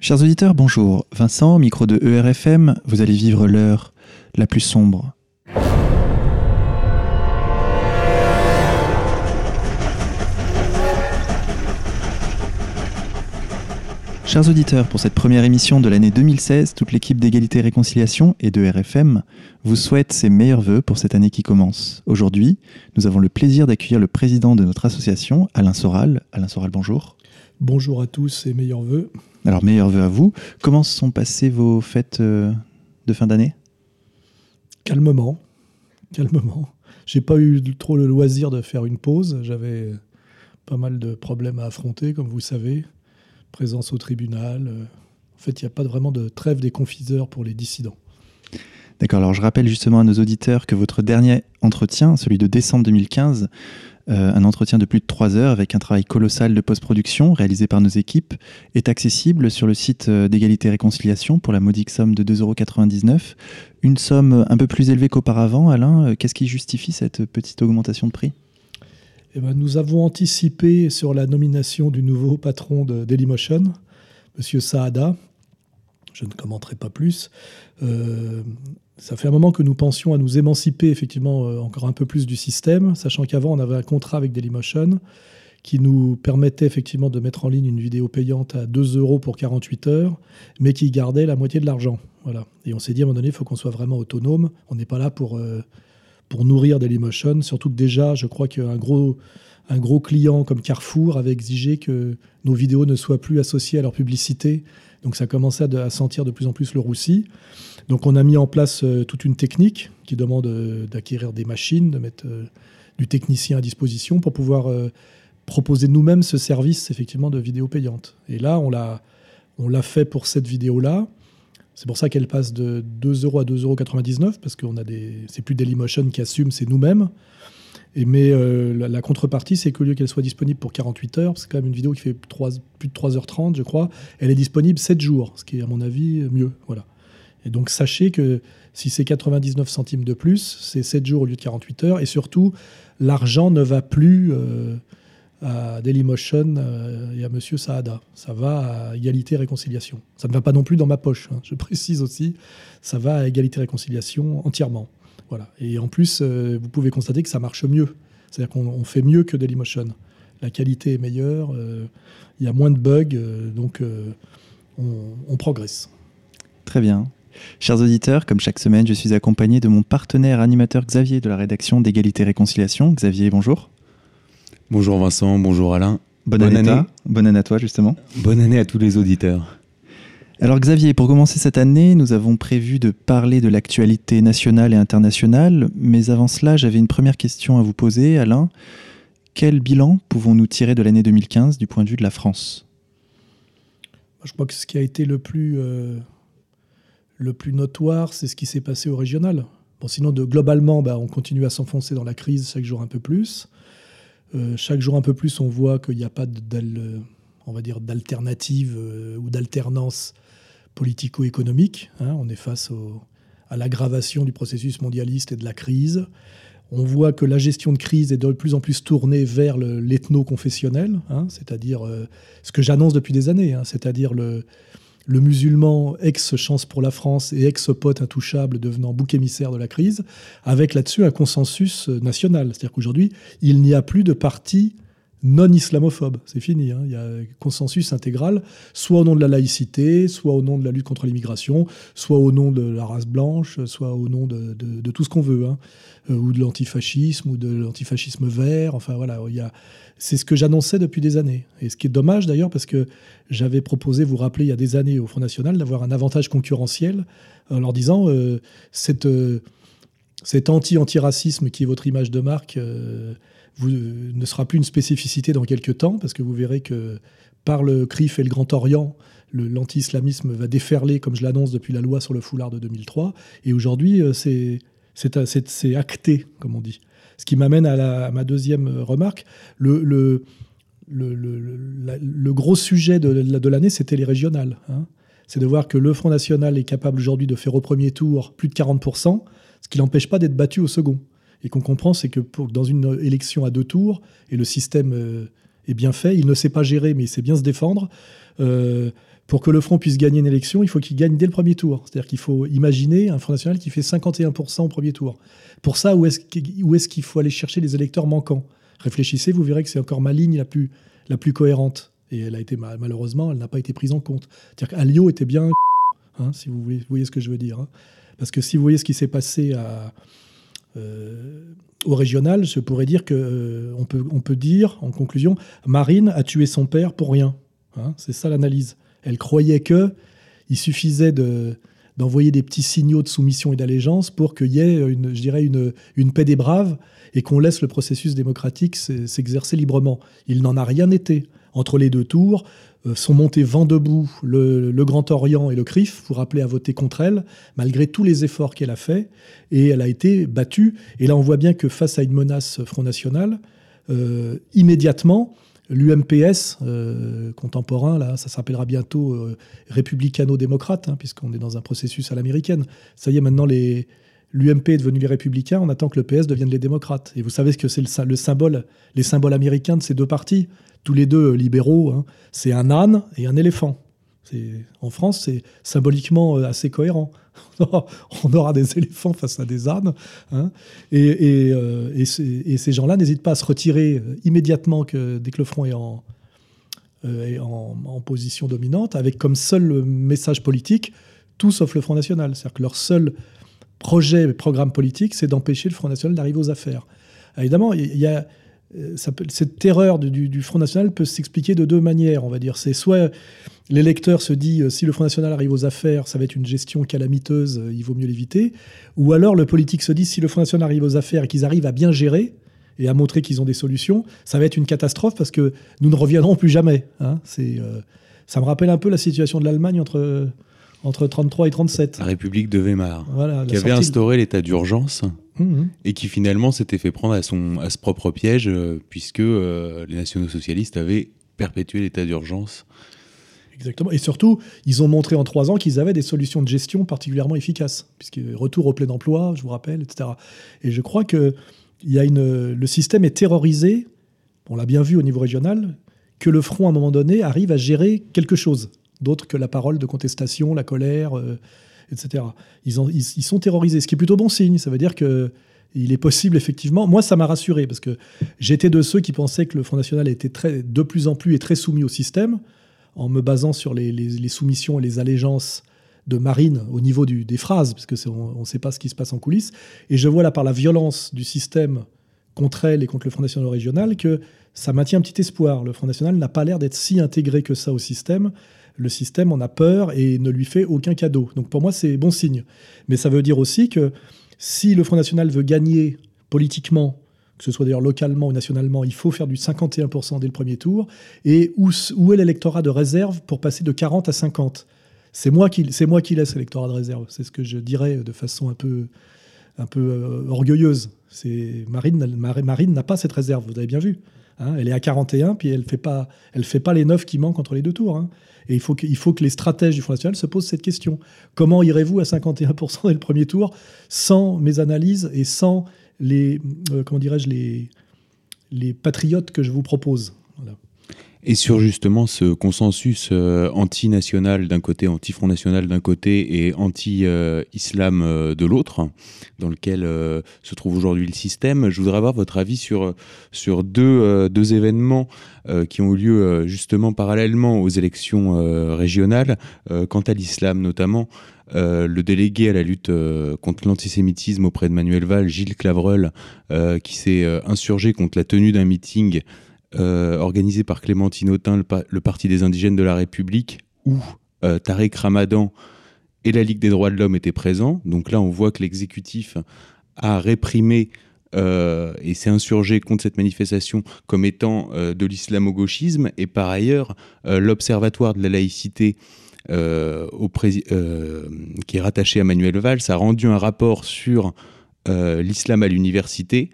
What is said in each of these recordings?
Chers auditeurs, bonjour. Vincent, micro de ERFM, vous allez vivre l'heure la plus sombre. Chers auditeurs, pour cette première émission de l'année 2016, toute l'équipe d'égalité et réconciliation et de RFM vous souhaite ses meilleurs voeux pour cette année qui commence. Aujourd'hui, nous avons le plaisir d'accueillir le président de notre association, Alain Soral. Alain Soral, bonjour. Bonjour à tous et meilleurs voeux. Alors, meilleurs voeux à vous. Comment se sont passées vos fêtes euh, de fin d'année? Calmement, calmement. J'ai pas eu trop le loisir de faire une pause. J'avais pas mal de problèmes à affronter, comme vous savez présence au tribunal. Euh, en fait, il n'y a pas vraiment de trêve des confiseurs pour les dissidents. D'accord, alors je rappelle justement à nos auditeurs que votre dernier entretien, celui de décembre 2015, euh, un entretien de plus de trois heures avec un travail colossal de post-production réalisé par nos équipes, est accessible sur le site euh, d'égalité et réconciliation pour la modique somme de 2,99€. Une somme un peu plus élevée qu'auparavant, Alain. Qu'est-ce qui justifie cette petite augmentation de prix? Eh ben, nous avons anticipé sur la nomination du nouveau patron de Dailymotion, M. Saada. Je ne commenterai pas plus. Euh, ça fait un moment que nous pensions à nous émanciper effectivement euh, encore un peu plus du système, sachant qu'avant on avait un contrat avec Dailymotion qui nous permettait effectivement de mettre en ligne une vidéo payante à 2 euros pour 48 heures, mais qui gardait la moitié de l'argent. Voilà. Et on s'est dit à un moment donné, il faut qu'on soit vraiment autonome. On n'est pas là pour euh, pour nourrir Dailymotion. Surtout que déjà, je crois qu'un gros, un gros client comme Carrefour avait exigé que nos vidéos ne soient plus associées à leur publicité. Donc ça commençait à, sentir de plus en plus le roussi. Donc on a mis en place euh, toute une technique qui demande euh, d'acquérir des machines, de mettre euh, du technicien à disposition pour pouvoir proposer nous-mêmes ce service effectivement de vidéo payante. Et là, on l'a, on l'a fait pour cette vidéo-là. C'est pour ça qu'elle passe de 2 euros à 2,99 euros parce que a des, c'est plus Dailymotion qui assume, c'est nous-mêmes. Mais la, contrepartie, c'est qu'au lieu qu'elle soit disponible pour 48 heures, c'est quand même une vidéo qui fait plus de 3h30, je crois, elle est disponible 7 jours, ce qui est à mon avis mieux. Voilà. Et donc sachez que si c'est 99 centimes de plus, c'est 7 jours au lieu de 48 heures. Et surtout, l'argent ne va plus euh, à Dailymotion euh, et à Monsieur Saada. Ça va à égalité réconciliation. Ça ne va pas non plus dans ma poche. Hein. Je précise aussi, ça va à égalité réconciliation entièrement. Voilà. Et en plus, euh, vous pouvez constater que ça marche mieux. C'est-à-dire qu'on fait mieux que Dailymotion. La qualité est meilleure, euh, il y a moins de bugs, donc on progresse. Très bien. Chers auditeurs, comme chaque semaine, je suis accompagné de mon partenaire animateur Xavier de la rédaction d'égalité et réconciliation. Xavier, bonjour. Bonjour Vincent, bonjour Alain. Bonne, année. Bonne année à toi justement. Bonne année à tous les auditeurs. Alors Xavier, pour commencer cette année, nous avons prévu de parler de l'actualité nationale et internationale, mais avant cela, j'avais une première question à vous poser, Alain. Quel bilan pouvons-nous tirer de l'année 2015 du point de vue de la France? Je crois que ce qui a été le plus, euh, le plus notoire, c'est ce qui s'est passé au régional. Sinon, de, globalement, bah, on continue à s'enfoncer dans la crise chaque jour un peu plus. Euh, chaque jour un peu plus, on voit qu'il n'y a pas d'alternative euh, ou d'alternance politico-économique. Hein. On est face à l'aggravation du processus mondialiste et de la crise. On voit que la gestion de crise est de plus en plus tournée vers l'ethno-confessionnel, hein, c'est-à-dire euh, ce que j'annonce depuis des années, hein, c'est-à-dire le, le musulman ex-chance pour la France et ex-pote intouchable devenant bouc émissaire de la crise, avec là-dessus un consensus euh, national. C'est-à-dire qu'aujourd'hui, il n'y a plus de parti non islamophobe. C'est fini. Hein. Il y a consensus intégral, soit au nom de la laïcité, soit au nom de la lutte contre l'immigration, soit au nom de la race blanche, soit au nom de, tout ce qu'on veut, hein. euh, ou de l'antifascisme, ou de l'antifascisme vert. Enfin voilà, il y a, c'est ce que j'annonçais depuis des années. Et ce qui est dommage d'ailleurs, parce que j'avais proposé, vous rappelez, il y a des années au Front National, d'avoir un avantage concurrentiel en leur disant euh, euh, cet anti-antiracisme qui est votre image de marque vous, ne sera plus une spécificité dans quelques temps, parce que vous verrez que par le CRIF et le Grand Orient, l'anti-islamisme va déferler, comme je l'annonce depuis la loi sur le foulard de 2003. Et aujourd'hui, c'est acté, comme on dit. Ce qui m'amène à, ma deuxième remarque. Le, gros sujet de, l'année, c'était les régionales. Hein. C'est de voir que le Front National est capable aujourd'hui de faire au premier tour plus de 40%, ce qui n'empêche pas d'être battu au second. Et qu'on comprend, c'est que dans une élection à deux tours, et le système euh, est bien fait, il ne sait pas gérer, mais il sait bien se défendre. Euh, pour que le Front puisse gagner une élection, il faut qu'il gagne dès le premier tour. C'est-à-dire qu'il faut imaginer un Front National qui fait 51% au premier tour. Pour ça, où est-ce qu'il faut aller chercher les électeurs manquants? Réfléchissez, vous verrez que c'est encore ma ligne la plus, la plus cohérente. Et elle a été, malheureusement, elle n'a pas été prise en compte. C'est-à-dire qu'Alio était bien, hein, si vous voyez, ce que je veux dire. Hein. Parce que si vous voyez ce qui s'est passé à, au régional, je pourrais dire que euh, on, peut, on peut dire, en conclusion, Marine a tué son père pour rien. Hein. c'est ça l'analyse. Elle croyait que il suffisait de, d'envoyer des petits signaux de soumission et d'allégeance pour qu'il y ait, une, je dirais, une, une paix des braves et qu'on laisse le processus démocratique s'exercer librement. Il n'en a rien été. Entre les deux tours, euh, sont montés vent debout le, Grand Orient et le CRIF pour appeler à voter contre elle, malgré tous les efforts qu'elle a faits, et elle a été battue. Et là, on voit bien que face à une menace Front National, euh, immédiatement, l'UMPS euh, contemporain, là, ça s'appellera bientôt républicano-démocrate, hein, puisqu'on est dans un processus à l'américaine. Ça y est, maintenant, les, l'UMP est devenu les républicains, on attend que le PS devienne les démocrates. Et vous savez ce que c'est le, symbole, les symboles américains de ces deux partis, tous les deux euh, libéraux, hein. c'est un âne et un éléphant. En France, c'est symboliquement assez cohérent. on aura des éléphants face à des ânes. Hein. Euh, et, ces gens-là n'hésitent pas à se retirer euh, immédiatement dès que le front est en, euh, en, position dominante, avec comme seul message politique tout sauf le Front National. C'est-à-dire que leur seul projet, programme politique, c'est d'empêcher le Front National d'arriver aux affaires. évidemment, il y a euh, cette terreur du, Front National peut s'expliquer de deux manières, on va dire. C'est soit l'électeur se dit euh, si le Front National arrive aux affaires, ça va être une gestion calamiteuse, euh, il vaut mieux l'éviter. Ou alors le politique se dit si le Front National arrive aux affaires et qu'ils arrivent à bien gérer et à montrer qu'ils ont des solutions, ça va être une catastrophe parce que nous ne reviendrons plus jamais. Hein. ça me rappelle un peu la situation de l'Allemagne entre entre 33 et 37. La République de Weimar, qui avait instauré l'état d'urgence mhm. et qui finalement s'était fait prendre à, son, à ce propre piège euh, puisque euh, les nationaux socialistes avaient perpétué l'état d'urgence. Exactement. Et surtout, ils ont montré en trois ans qu'ils avaient des solutions de gestion particulièrement efficaces, puisque retour au plein emploi, je vous rappelle, etc. Et je crois que y a une, le système est terrorisé, on l'a bien vu au niveau régional, que le front, à un moment donné, arrive à gérer quelque chose d'autre que la parole de contestation, la colère, euh, etc. Ils, ils, sont terrorisés, ce qui est plutôt bon signe. Ça veut dire que il est possible, effectivement. Moi, ça m'a rassuré, parce que j'étais de ceux qui pensaient que le Front National était très, de plus en plus et très soumis au système, en me basant sur les, soumissions et les allégeances de Marine au niveau des phrases, parce qu'on ne sait pas ce qui se passe en coulisses. Et je vois là, par la violence du système contre elle et contre le Front National régional, que ça maintient un petit espoir. Le Front National n'a pas l'air d'être si intégré que ça au système le système en a peur et ne lui fait aucun cadeau. Donc pour moi, c'est bon signe. Mais ça veut dire aussi que si le Front National veut gagner politiquement, que ce soit d'ailleurs localement ou nationalement, il faut faire du 51% dès le premier tour. Et où, est l'électorat de réserve pour passer de 40 à 50 C'est moi, qui, laisse l'électorat de réserve. C'est ce que je dirais de façon un peu, euh, orgueilleuse. Marine n'a pas cette réserve, vous avez bien vu. Hein. elle est à 41, puis elle ne fait, pas, fait pas les 9 qui manquent entre les deux tours. Hein. Et il faut, que, les stratèges du Front National se posent cette question. Comment irez-vous à 51% dès le premier tour sans mes analyses et sans les, euh, comment les patriotes que je vous propose? Et sur justement ce consensus euh, anti-national d'un côté, anti-Front National d'un côté et anti-Islam euh, de l'autre, dans lequel euh, se trouve aujourd'hui le système, je voudrais avoir votre avis sur, sur deux, deux événements qui ont eu lieu justement parallèlement aux élections régionales, quant à l'islam notamment. le délégué à la lutte contre l'antisémitisme auprès de Manuel Valls, Gilles Clavreul, qui s'est insurgé contre la tenue d'un meeting organisé par Clémentine Autain, le, Parti des indigènes de la République, où euh, Tarek Ramadan et la Ligue des droits de l'homme étaient présents. Donc là, on voit que l'exécutif a réprimé euh, et s'est insurgé contre cette manifestation comme étant de l'islamo-gauchisme. Et par ailleurs, l'Observatoire de la laïcité, qui est rattaché à Manuel Valls, a rendu un rapport sur l'islam à l'université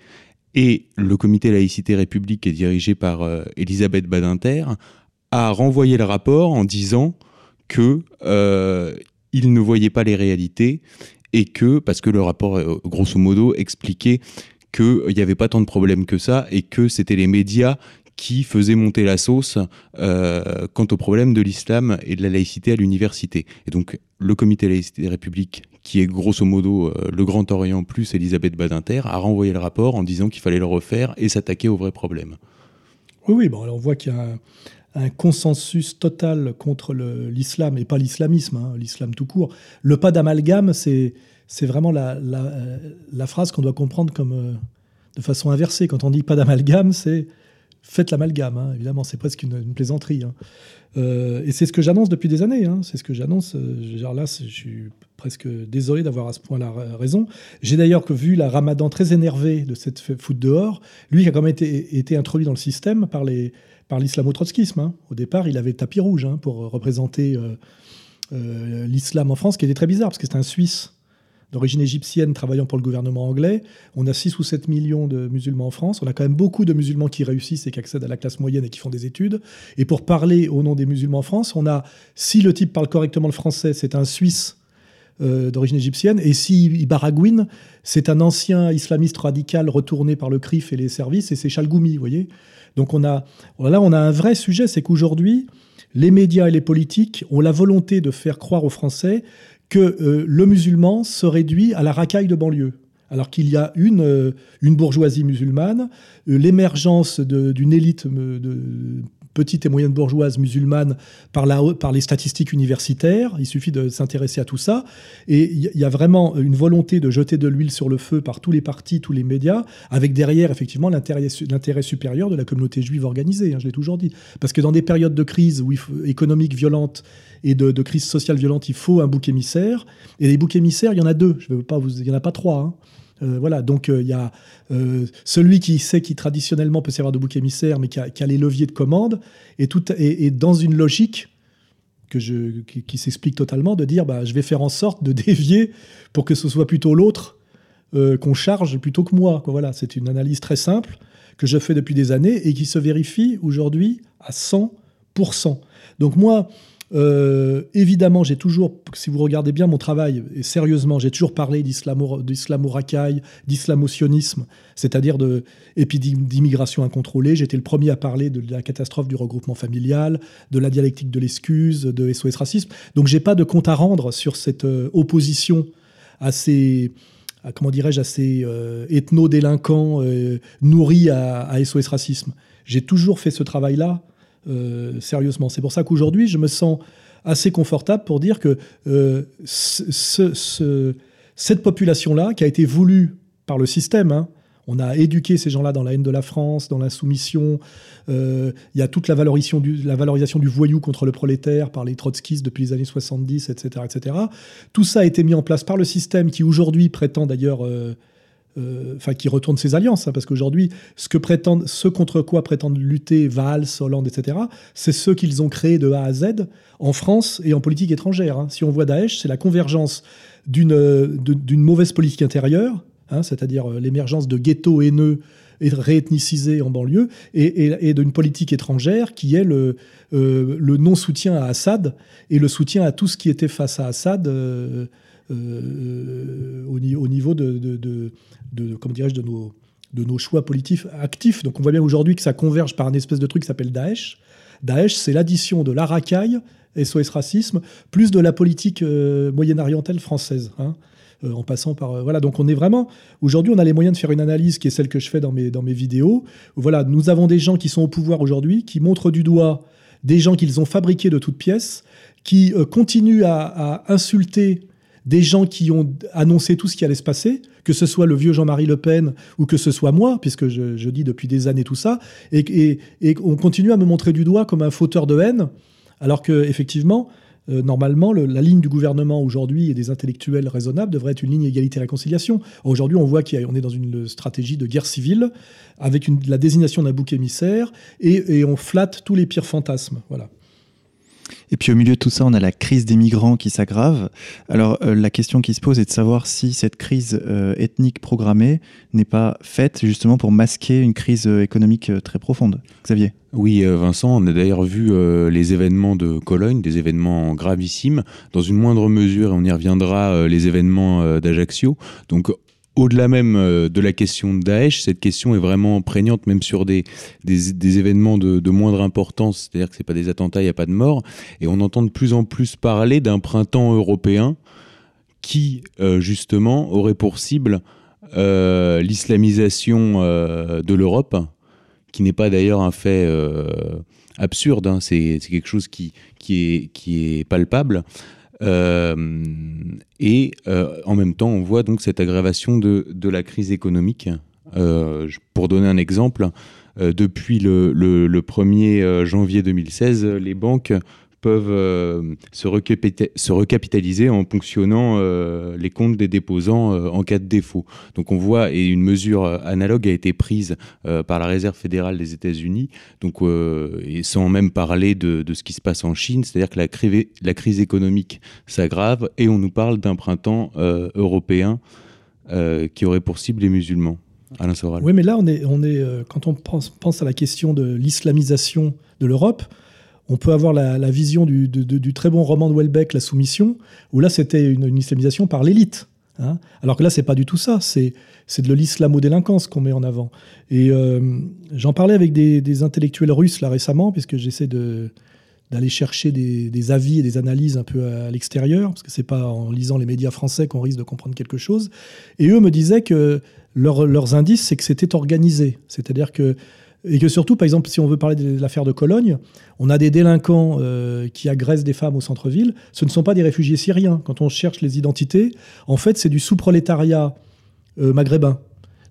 et le comité laïcité république, est dirigé par euh, Elisabeth Badinter, a renvoyé le rapport en disant que euh, il ne voyait pas les réalités et que, parce que le rapport, euh, grosso modo, expliquait qu'il n'y avait pas tant de problèmes que ça et que c'était les médias qui faisait monter la sauce quant au problème de l'islam et de la laïcité à l'université. Et donc le comité laïcité des républiques qui est grosso modo le Grand Orient plus Elisabeth Badinter, a renvoyé le rapport en disant qu'il fallait le refaire et s'attaquer au vrai problème. Oui, oui, bon, on voit qu'il y a un, consensus total contre l'islam, et pas l'islamisme, hein, l'islam tout court. Le pas d'amalgame, c'est vraiment la, la, phrase qu'on doit comprendre comme euh, de façon inversée. Quand on dit pas d'amalgame, c'est faites l'amalgame, hein, évidemment, c'est presque une, plaisanterie. Hein. Euh, et c'est ce que j'annonce depuis des années, c'est ce que j'annonce. Euh, là, je suis presque désolé d'avoir à ce point-là raison. J'ai d'ailleurs vu la Ramadan très énervé de cette foot dehors, lui qui a quand même été, introduit dans le système par les par l'islamo-trotskisme. Hein. Au départ, il avait tapis rouge hein, pour représenter euh, l'islam en France, qui était très bizarre parce que c'était un Suisse d'origine égyptienne travaillant pour le gouvernement anglais. On a 6 ou 7 millions de musulmans en France. On a quand même beaucoup de musulmans qui réussissent et qui accèdent à la classe moyenne et qui font des études. Et pour parler au nom des musulmans en France, on a, si le type parle correctement le français, c'est un Suisse euh, d'origine égyptienne. Et si baragouine, c'est un ancien islamiste radical retourné par le CRIF et les services, et c'est Chalgoumi, vous voyez. Donc on a, là, on a un vrai sujet, c'est qu'aujourd'hui, les médias et les politiques ont la volonté de faire croire aux Français que euh, le musulman se réduit à la racaille de banlieue. Alors qu'il y a une, euh, une bourgeoisie musulmane, euh, l'émergence d'une élite de, petite et moyenne bourgeoise musulmane par, les statistiques universitaires. Il suffit de s'intéresser à tout ça. Et il y a vraiment une volonté de jeter de l'huile sur le feu par tous les partis, tous les médias, avec derrière, effectivement, l'intérêt supérieur de la communauté juive organisée. Hein, je l'ai toujours dit. Parce que dans des périodes de crise économique violente et de, crise sociale violente, il faut un bouc émissaire. Et les boucs émissaires, il y en a deux. Je veux pas vous, il n'y en a pas trois. Hein. Euh, voilà, donc euh, il y a euh, celui qui sait qui traditionnellement peut servir de bouc émissaire, mais qui a, les leviers de commande, et, tout, et, dans une logique que je, qui, s'explique totalement, de dire bah, je vais faire en sorte de dévier pour que ce soit plutôt l'autre qu'on charge plutôt que moi. Voilà, c'est une analyse très simple que je fais depuis des années et qui se vérifie aujourd'hui à 100%. Donc moi, euh, évidemment, j'ai toujours, si vous regardez bien mon travail, et sérieusement, j'ai toujours parlé d'islamo-racaille, d'islamo-sionisme, c'est-à-dire d'immigration incontrôlée. J'étais le premier à parler de la catastrophe du regroupement familial, de la dialectique de l'excuse, de SOS Racisme. Donc, j'ai pas de compte à rendre sur cette euh, opposition à ces, comment dirais-je, à ces euh, ethno-délinquants nourris à, à SOS Racisme. J'ai toujours fait ce travail-là euh, sérieusement. C'est pour ça qu'aujourd'hui, je me sens assez confortable pour dire que euh, cette population-là, qui a été voulue par le système, hein, on a éduqué ces gens-là dans la haine de la France, dans l'insoumission. Euh, il y a toute la valorisation, du, voyou contre le prolétaire par les trotskistes depuis les années 70, etc., etc. Tout ça a été mis en place par le système qui aujourd'hui prétend d'ailleurs enfin qui retourne ses alliances, hein, parce qu'aujourd'hui, ce ce contre quoi prétendent lutter Valls, Hollande, etc., c'est ceux qu'ils ont créés de A à Z en France et en politique étrangère. Hein. Si on voit Daesh, c'est la convergence d'une mauvaise politique intérieure, hein, c'est-à-dire euh, l'émergence de ghettos haineux et réethnicisés en banlieue, et, d'une politique étrangère qui est euh, le non-soutien à Assad et le soutien à tout ce qui était face à Assad. Au, niveau de, de, comment dirais-je, de nos, de nos choix politiques actifs. Donc on voit bien aujourd'hui que ça converge par un espèce de truc qui s'appelle Daesh. Daesh, c'est l'addition de la racaille, SOS racisme, plus de la politique euh, moyen-orientale française. Hein, euh, en passant par... Euh, voilà, donc on est vraiment... Aujourd'hui, on a les moyens de faire une analyse qui est celle que je fais dans mes, dans mes vidéos. Voilà, nous avons des gens qui sont au pouvoir aujourd'hui, qui montrent du doigt des gens qu'ils ont fabriqués de toutes pièces, qui continuent à insulter des gens qui ont annoncé tout ce qui allait se passer, que ce soit le vieux Jean-Marie Le Pen ou que ce soit moi, puisque je, dis depuis des années tout ça, et, on continue à me montrer du doigt comme un fauteur de haine, alors que effectivement, euh, normalement, la ligne du gouvernement aujourd'hui et des intellectuels raisonnables devrait être une ligne égalité-réconciliation. Aujourd'hui, on voit qu'on est dans une stratégie de guerre civile avec la désignation d'un bouc émissaire et, et on flatte tous les pires fantasmes. Voilà. Et puis au milieu de tout ça, on a la crise des migrants qui s'aggrave. Alors euh, la question qui se pose est de savoir si cette crise euh, ethnique programmée n'est pas faite justement pour masquer une crise euh, économique très profonde. Xavier oui, Vincent, on a d'ailleurs vu les événements de Cologne, des événements gravissimes, dans une moindre mesure, on y reviendra, les événements d'Ajaccio. Donc au-delà même euh, de la question de Daesh, cette question est vraiment prégnante, même sur des, événements de, moindre importance, c'est-à-dire que ce pas des attentats, il n'y a pas de mort, et on entend de plus en plus parler d'un printemps européen qui, euh, justement, aurait pour cible euh, l'islamisation de l'Europe, qui n'est pas d'ailleurs un fait absurde, hein. c'est quelque chose qui est palpable. Euh, et euh, en même temps, on voit donc cette aggravation de, la crise économique. Euh, pour donner un exemple, depuis le, le, le, 1er janvier 2016, les banques peuvent euh, se, se, recapitaliser en ponctionnant euh, les comptes des déposants euh, en cas de défaut. Donc on voit, et une mesure analogue a été prise par la Réserve fédérale des États-Unis, donc sans même parler de, ce qui se passe en Chine, c'est-à-dire que la, la, crise économique s'aggrave et on nous parle d'un printemps européen qui aurait pour cible les musulmans. Alain Soral. Oui, mais là, on est, quand on pense à la question de l'islamisation de l'Europe, on peut avoir la, vision du, très bon roman de Welbeck, La Soumission, où là c'était une, islamisation par l'élite. Hein. Alors que là, c'est pas du tout ça. C'est de l'islamo-délinquance qu'on met en avant. Et euh, j'en parlais avec des, intellectuels russes là récemment, puisque j'essaie d'aller chercher des, avis et des analyses un peu à, l'extérieur, parce que c'est pas en lisant les médias français qu'on risque de comprendre quelque chose. Et eux me disaient que leurs indices, c'est que c'était organisé. C'est-à-dire que et que surtout, par exemple, si on veut parler de l'affaire de Cologne, on a des délinquants euh, qui agressent des femmes au centre-ville. Ce ne sont pas des réfugiés syriens. Quand on cherche les identités, en fait, c'est du sous-prolétariat euh, maghrébin,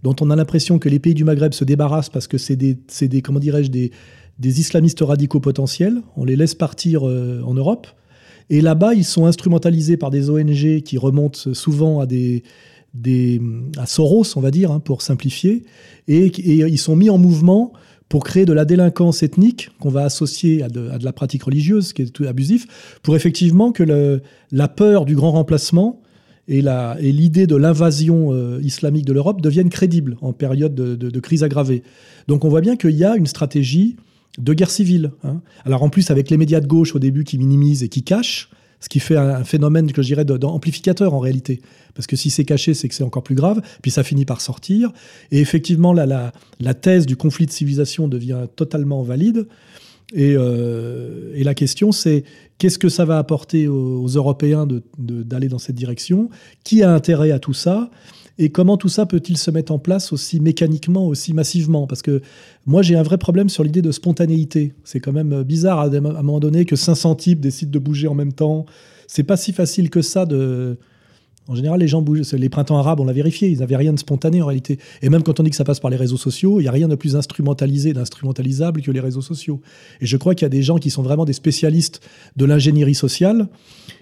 dont on a l'impression que les pays du Maghreb se débarrassent parce que c'est des, comment dirais-je, des, des, islamistes radicaux potentiels. On les laisse partir euh, en Europe. Et là-bas, ils sont instrumentalisés par des ONG qui remontent souvent à des, des, à Soros, on va dire, hein, pour simplifier, et, ils sont mis en mouvement pour créer de la délinquance ethnique qu'on va associer à de, la pratique religieuse, qui est tout abusif, pour effectivement que la peur du grand remplacement et l'idée de l'invasion euh, islamique de l'Europe deviennent crédibles en période de, crise aggravée. Donc on voit bien qu'il y a une stratégie de guerre civile. Hein. Alors en plus avec les médias de gauche au début qui minimisent et qui cachent, ce qui fait un phénomène que je dirais d'amplificateur en réalité. Parce que si c'est caché, c'est que c'est encore plus grave, puis ça finit par sortir. Et effectivement, la, thèse du conflit de civilisation devient totalement valide. Euh, et la question, c'est qu'est-ce que ça va apporter aux, Européens d'aller dans cette direction? Qui a intérêt à tout ça? Et comment tout ça peut-il se mettre en place aussi mécaniquement, aussi massivement? Parce que moi, j'ai un vrai problème sur l'idée de spontanéité. C'est quand même bizarre à, un moment donné que 500 types décident de bouger en même temps. C'est pas si facile que ça de, en général, les gens bougent. Les printemps arabes, on l'a vérifié, ils n'avaient rien de spontané en réalité. Et même quand on dit que ça passe par les réseaux sociaux, il n'y a rien de plus instrumentalisé, d'instrumentalisable que les réseaux sociaux. Et je crois qu'il y a des gens qui sont vraiment des spécialistes de l'ingénierie sociale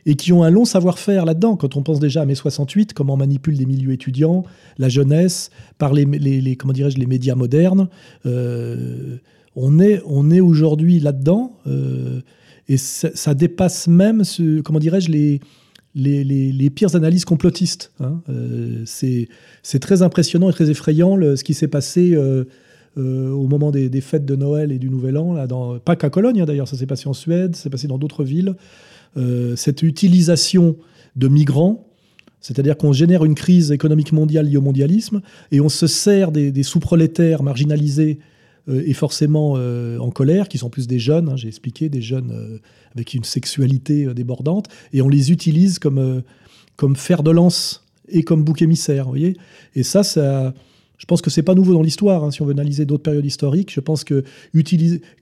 et qui ont un long savoir-faire là-dedans. Quand on pense déjà à mai 68, comment on manipule les milieux étudiants, la jeunesse, par les, les, comment dirais-je, les médias modernes. Euh, on est, on est aujourd'hui là-dedans euh, et ça, dépasse même, ce, comment dirais-je, les les, pires analyses complotistes. Hein. Euh, c'est très impressionnant et très effrayant ce qui s'est passé au moment des, fêtes de Noël et du Nouvel An, là, dans, pas qu'à Cologne hein, d'ailleurs, ça s'est passé en Suède, ça s'est passé dans d'autres villes. Cette utilisation de migrants, c'est-à-dire qu'on génère une crise économique mondiale liée au mondialisme et on se sert des sous-prolétaires marginalisés euh, et forcément euh, en colère, qui sont plus des jeunes, hein, j'ai expliqué, des jeunes euh, avec une sexualité débordante, et on les utilise comme, comme fer de lance et comme bouc émissaire, voyez. Et ça, ça, je pense que c'est pas nouveau dans l'histoire. Hein, si on veut analyser d'autres périodes historiques, je pense que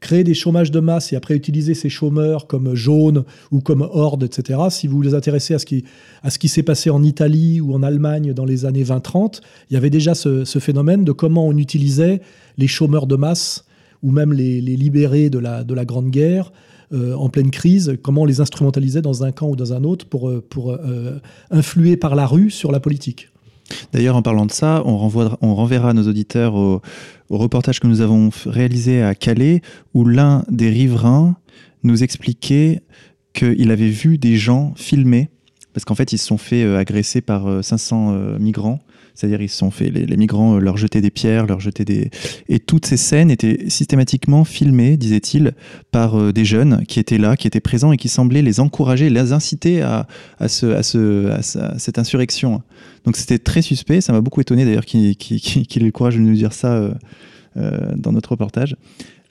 créer des chômages de masse et après utiliser ces chômeurs comme jaunes ou comme hordes, etc. Si vous vous intéressez à ce qui, s'est passé en Italie ou en Allemagne dans les années 20-30, il y avait déjà ce, phénomène de comment on utilisait les chômeurs de masse ou même les, libérés de la, de la Grande Guerre euh, en pleine crise, comment on les instrumentalisait dans un camp ou dans un autre pour, euh, euh, influer par la rue sur la politique. D'ailleurs, en parlant de ça, on, renverra nos auditeurs au, reportage que nous avons réalisé à Calais, où l'un des riverains nous expliquait qu'il avait vu des gens filmer, parce qu'en fait, ils se sont fait agresser par 500 migrants C'est-à-dire ils se sont fait, les, migrants leur jetaient des pierres, leur jetaient des... Et toutes ces scènes étaient systématiquement filmées, disait-il, par des jeunes qui étaient là, qui étaient présents et qui semblaient les encourager, les inciter à, ce, à, ce, à, cette insurrection. Donc c'était très suspect, ça m'a beaucoup étonné d'ailleurs qu'il ait le courage de nous dire ça dans notre reportage.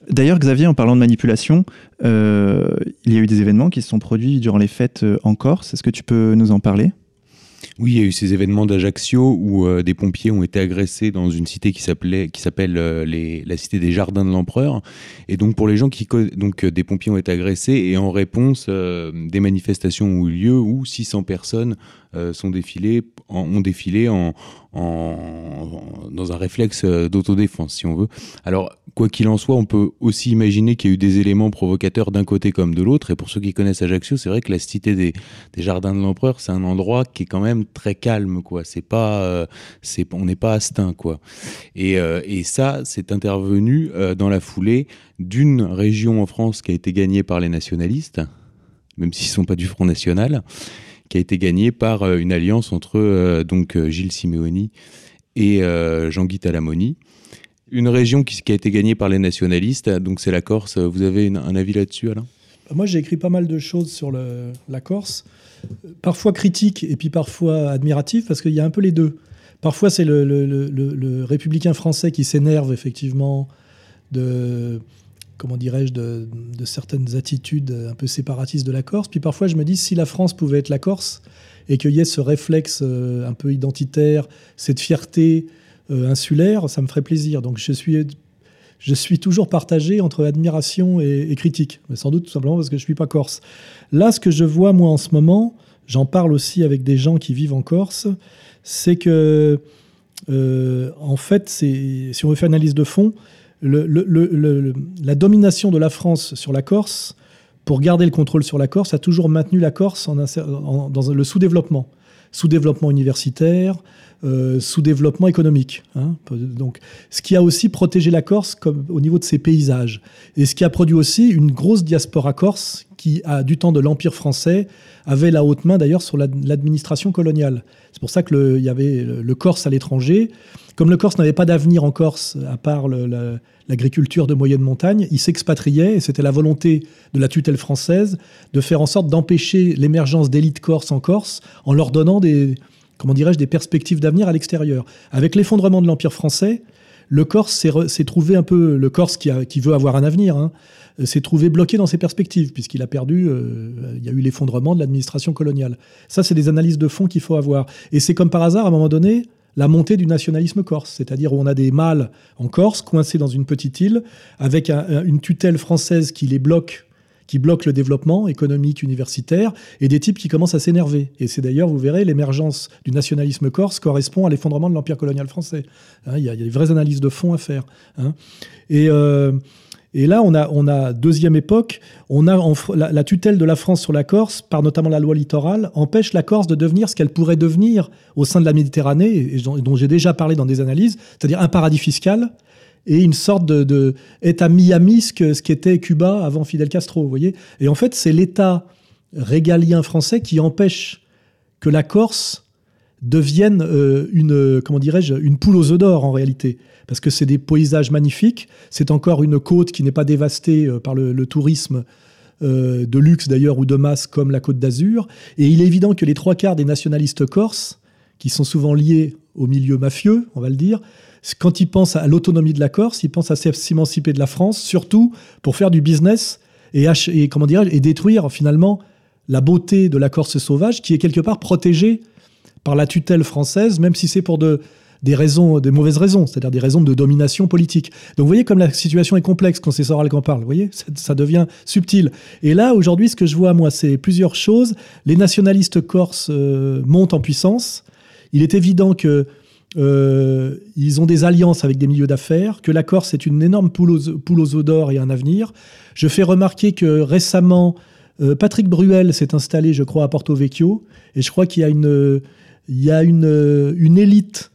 D'ailleurs, Xavier, en parlant de manipulation, euh, il y a eu des événements qui se sont produits durant les fêtes euh, en Corse. Est-ce que tu peux nous en parler? Oui, il y a eu ces événements d'Ajaccio où euh, des pompiers ont été agressés dans une cité qui s'appelait, qui s'appelle la cité des Jardins de l'Empereur. Et donc pour les gens qui donc des pompiers ont été agressés et en réponse des manifestations ont eu lieu où 600 personnes sont défilées, ont défilé en, dans un réflexe d'autodéfense, si on veut. Alors quoi qu'il en soit, on peut aussi imaginer qu'il y a eu des éléments provocateurs d'un côté comme de l'autre. Et pour ceux qui connaissent Ajaccio, c'est vrai que la cité des, Jardins de l'Empereur, c'est un endroit qui est quand même très calme, quoi. C'est pas, euh, c'est, on n'est pas astin, quoi. Et, euh, et ça, c'est intervenu euh, dans la foulée d'une région en France qui a été gagnée par les nationalistes, même s'ils ne sont pas du Front National, qui a été gagnée par une alliance entre donc Gilles Simeoni et Jean-Guy Talamoni une région qui, a été gagnée par les nationalistes, donc c'est la Corse. Vous avez un avis là-dessus, Alain? Moi, j'ai écrit pas mal de choses sur la Corse, parfois critiques et puis parfois admiratifs, parce qu'il y a un peu les deux. Parfois, c'est le, républicain français qui s'énerve effectivement de comment dirais-je, de, certaines attitudes un peu séparatistes de la Corse. Puis parfois, je me dis, si la France pouvait être la Corse et qu'il y ait ce réflexe euh, un peu identitaire, cette fierté, euh, insulaire, ça me ferait plaisir. Donc je suis, je suis toujours partagé entre admiration et, critique, mais sans doute tout simplement parce que je ne suis pas corse. Là, ce que je vois moi en ce moment, j'en parle aussi avec des gens qui vivent en Corse, c'est que, euh, en fait, si on veut faire une analyse de fond, la domination de la France sur la Corse, pour garder le contrôle sur la Corse, a toujours maintenu la Corse dans le sous-développement. Sous-développement universitaire, euh, sous-développement économique. Hein. Donc, ce qui a aussi protégé la Corse au niveau de ses paysages. Et ce qui a produit aussi une grosse diaspora corse qui, du temps de l'Empire français, avait la haute main d'ailleurs sur l'administration coloniale. C'est pour ça qu'il y avait le, Corse à l'étranger. Comme le Corse n'avait pas d'avenir en Corse, à part l'agriculture de moyenne montagne, il s'expatriait et c'était la volonté de la tutelle française de faire en sorte d'empêcher l'émergence d'élites corse en Corse en leur donnant des, perspectives d'avenir à l'extérieur. Avec l'effondrement de l'Empire français, le Corse s'est trouvé un peu, le Corse qui, qui veut avoir un avenir, hein, s'est trouvé bloqué dans ses perspectives, puisqu'il a perdu, euh, il y a eu l'effondrement de l'administration coloniale. Ça, c'est des analyses de fond qu'il faut avoir. Et c'est comme par hasard, à un moment donné, la montée du nationalisme corse, c'est-à-dire où on a des mâles en Corse, coincés dans une petite île, avec une tutelle française qui les bloque qui bloquent le développement économique universitaire et des types qui commencent à s'énerver. Et c'est d'ailleurs, vous verrez, l'émergence du nationalisme corse correspond à l'effondrement de l'empire colonial français. Hein, il, y a, des vraies analyses de fond à faire. Hein. Et, euh, et là, on a, deuxième époque, on a la, tutelle de la France sur la Corse, par notamment la loi littorale, empêche la Corse de devenir ce qu'elle pourrait devenir au sein de la Méditerranée, dont j'ai déjà parlé dans des analyses, c'est-à-dire un paradis fiscal, et une sorte de, État Miami, ce, ce qu'était Cuba avant Fidel Castro, vous voyez. Et en fait, c'est l'État régalien français qui empêche que la Corse devienne euh, une, comment dirais-je, une poule aux œufs d'or en réalité. Parce que c'est des paysages magnifiques, c'est encore une côte qui n'est pas dévastée euh, par le, tourisme euh, de luxe d'ailleurs ou de masse comme la côte d'Azur. Et il est évident que les trois quarts des nationalistes corses, qui sont souvent liés au milieu mafieux, on va le dire, quand ils pensent à l'autonomie de la Corse, ils pensent à s'émanciper de la France, surtout pour faire du business et, comment et détruire finalement la beauté de la Corse sauvage qui est quelque part protégée par la tutelle française, même si c'est pour des raisons, des mauvaises raisons, c'est-à-dire des raisons de domination politique. Donc vous voyez comme la situation est complexe quand c'est Soral qui en parle, vous voyez, ça, devient subtil. Et là, aujourd'hui, ce que je vois, moi, c'est plusieurs choses. Les nationalistes corses euh, montent en puissance. Il est évident que euh, ils ont des alliances avec des milieux d'affaires, que la Corse est une énorme poule aux d'or et un avenir. Je fais remarquer que récemment, euh, Patrick Bruel s'est installé, je crois, à Porto Vecchio, et je crois qu'il y a une, il y a une, une élite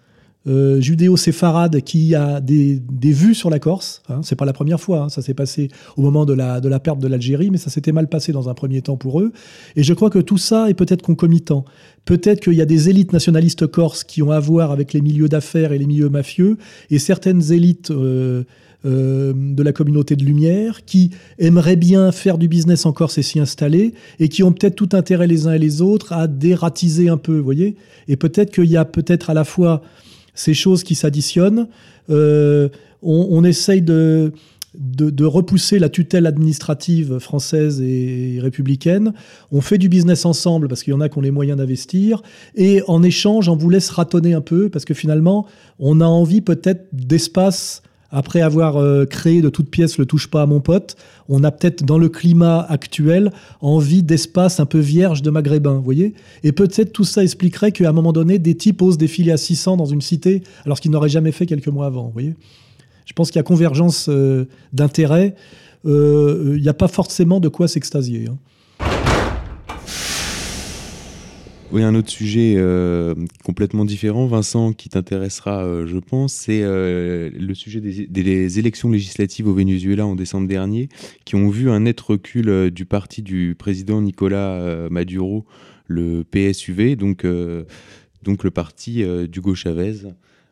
euh, judéo-séfarade qui a des, des, vues sur la Corse. Hein. C'est pas la première fois, hein. ça s'est passé au moment de la, de la perte de l'Algérie, mais ça s'était mal passé dans un premier temps pour eux. Et je crois que tout ça est peut-être concomitant. Peut-être qu'il y a des élites nationalistes corses qui ont à voir avec les milieux d'affaires et les milieux mafieux, et certaines élites euh, euh, de la communauté de Lumière qui aimeraient bien faire du business en Corse et s'y installer, et qui ont peut-être tout intérêt les uns et les autres à dératiser un peu, vous voyez Et peut-être qu'il y a peut-être à la fois ces choses qui s'additionnent. Euh, on, essaye de de, repousser la tutelle administrative française et républicaine. On fait du business ensemble parce qu'il y en a qui ont les moyens d'investir. Et en échange, on vous laisse ratonner un peu parce que finalement, on a envie peut-être d'espace. Après avoir euh, créé de toutes pièces le touche pas à mon pote, on a peut-être dans le climat actuel envie d'espace un peu vierge de maghrébin, vous voyez? Et peut-être tout ça expliquerait qu'à un moment donné, des types osent défiler à 600 dans une cité alors qu'ils n'auraient jamais fait quelques mois avant, voyez? Je pense qu'il y a convergence euh, d'intérêts. Euh, il n'y a pas forcément de quoi s'extasier. Hein. Oui, un autre sujet euh, complètement différent, Vincent, qui t'intéressera, je pense, c'est le sujet des, élections législatives au Venezuela en décembre dernier, qui ont vu un net recul du parti du président Nicolas Maduro, le PSUV, donc, donc le parti d'Hugo Chavez.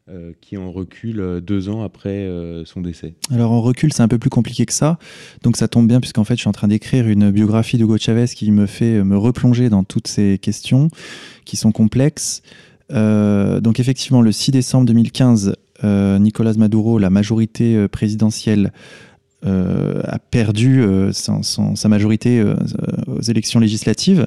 Euh, qui en recule euh, deux ans après euh, son décès. Alors en recul, c'est un peu plus compliqué que ça. Donc ça tombe bien puisqu'en fait, je suis en train d'écrire une biographie d'Hugo Chavez qui me fait me replonger dans toutes ces questions qui sont complexes. donc effectivement, le 6 décembre 2015, Nicolas Maduro, la majorité présidentielle, a perdu sa majorité aux élections législatives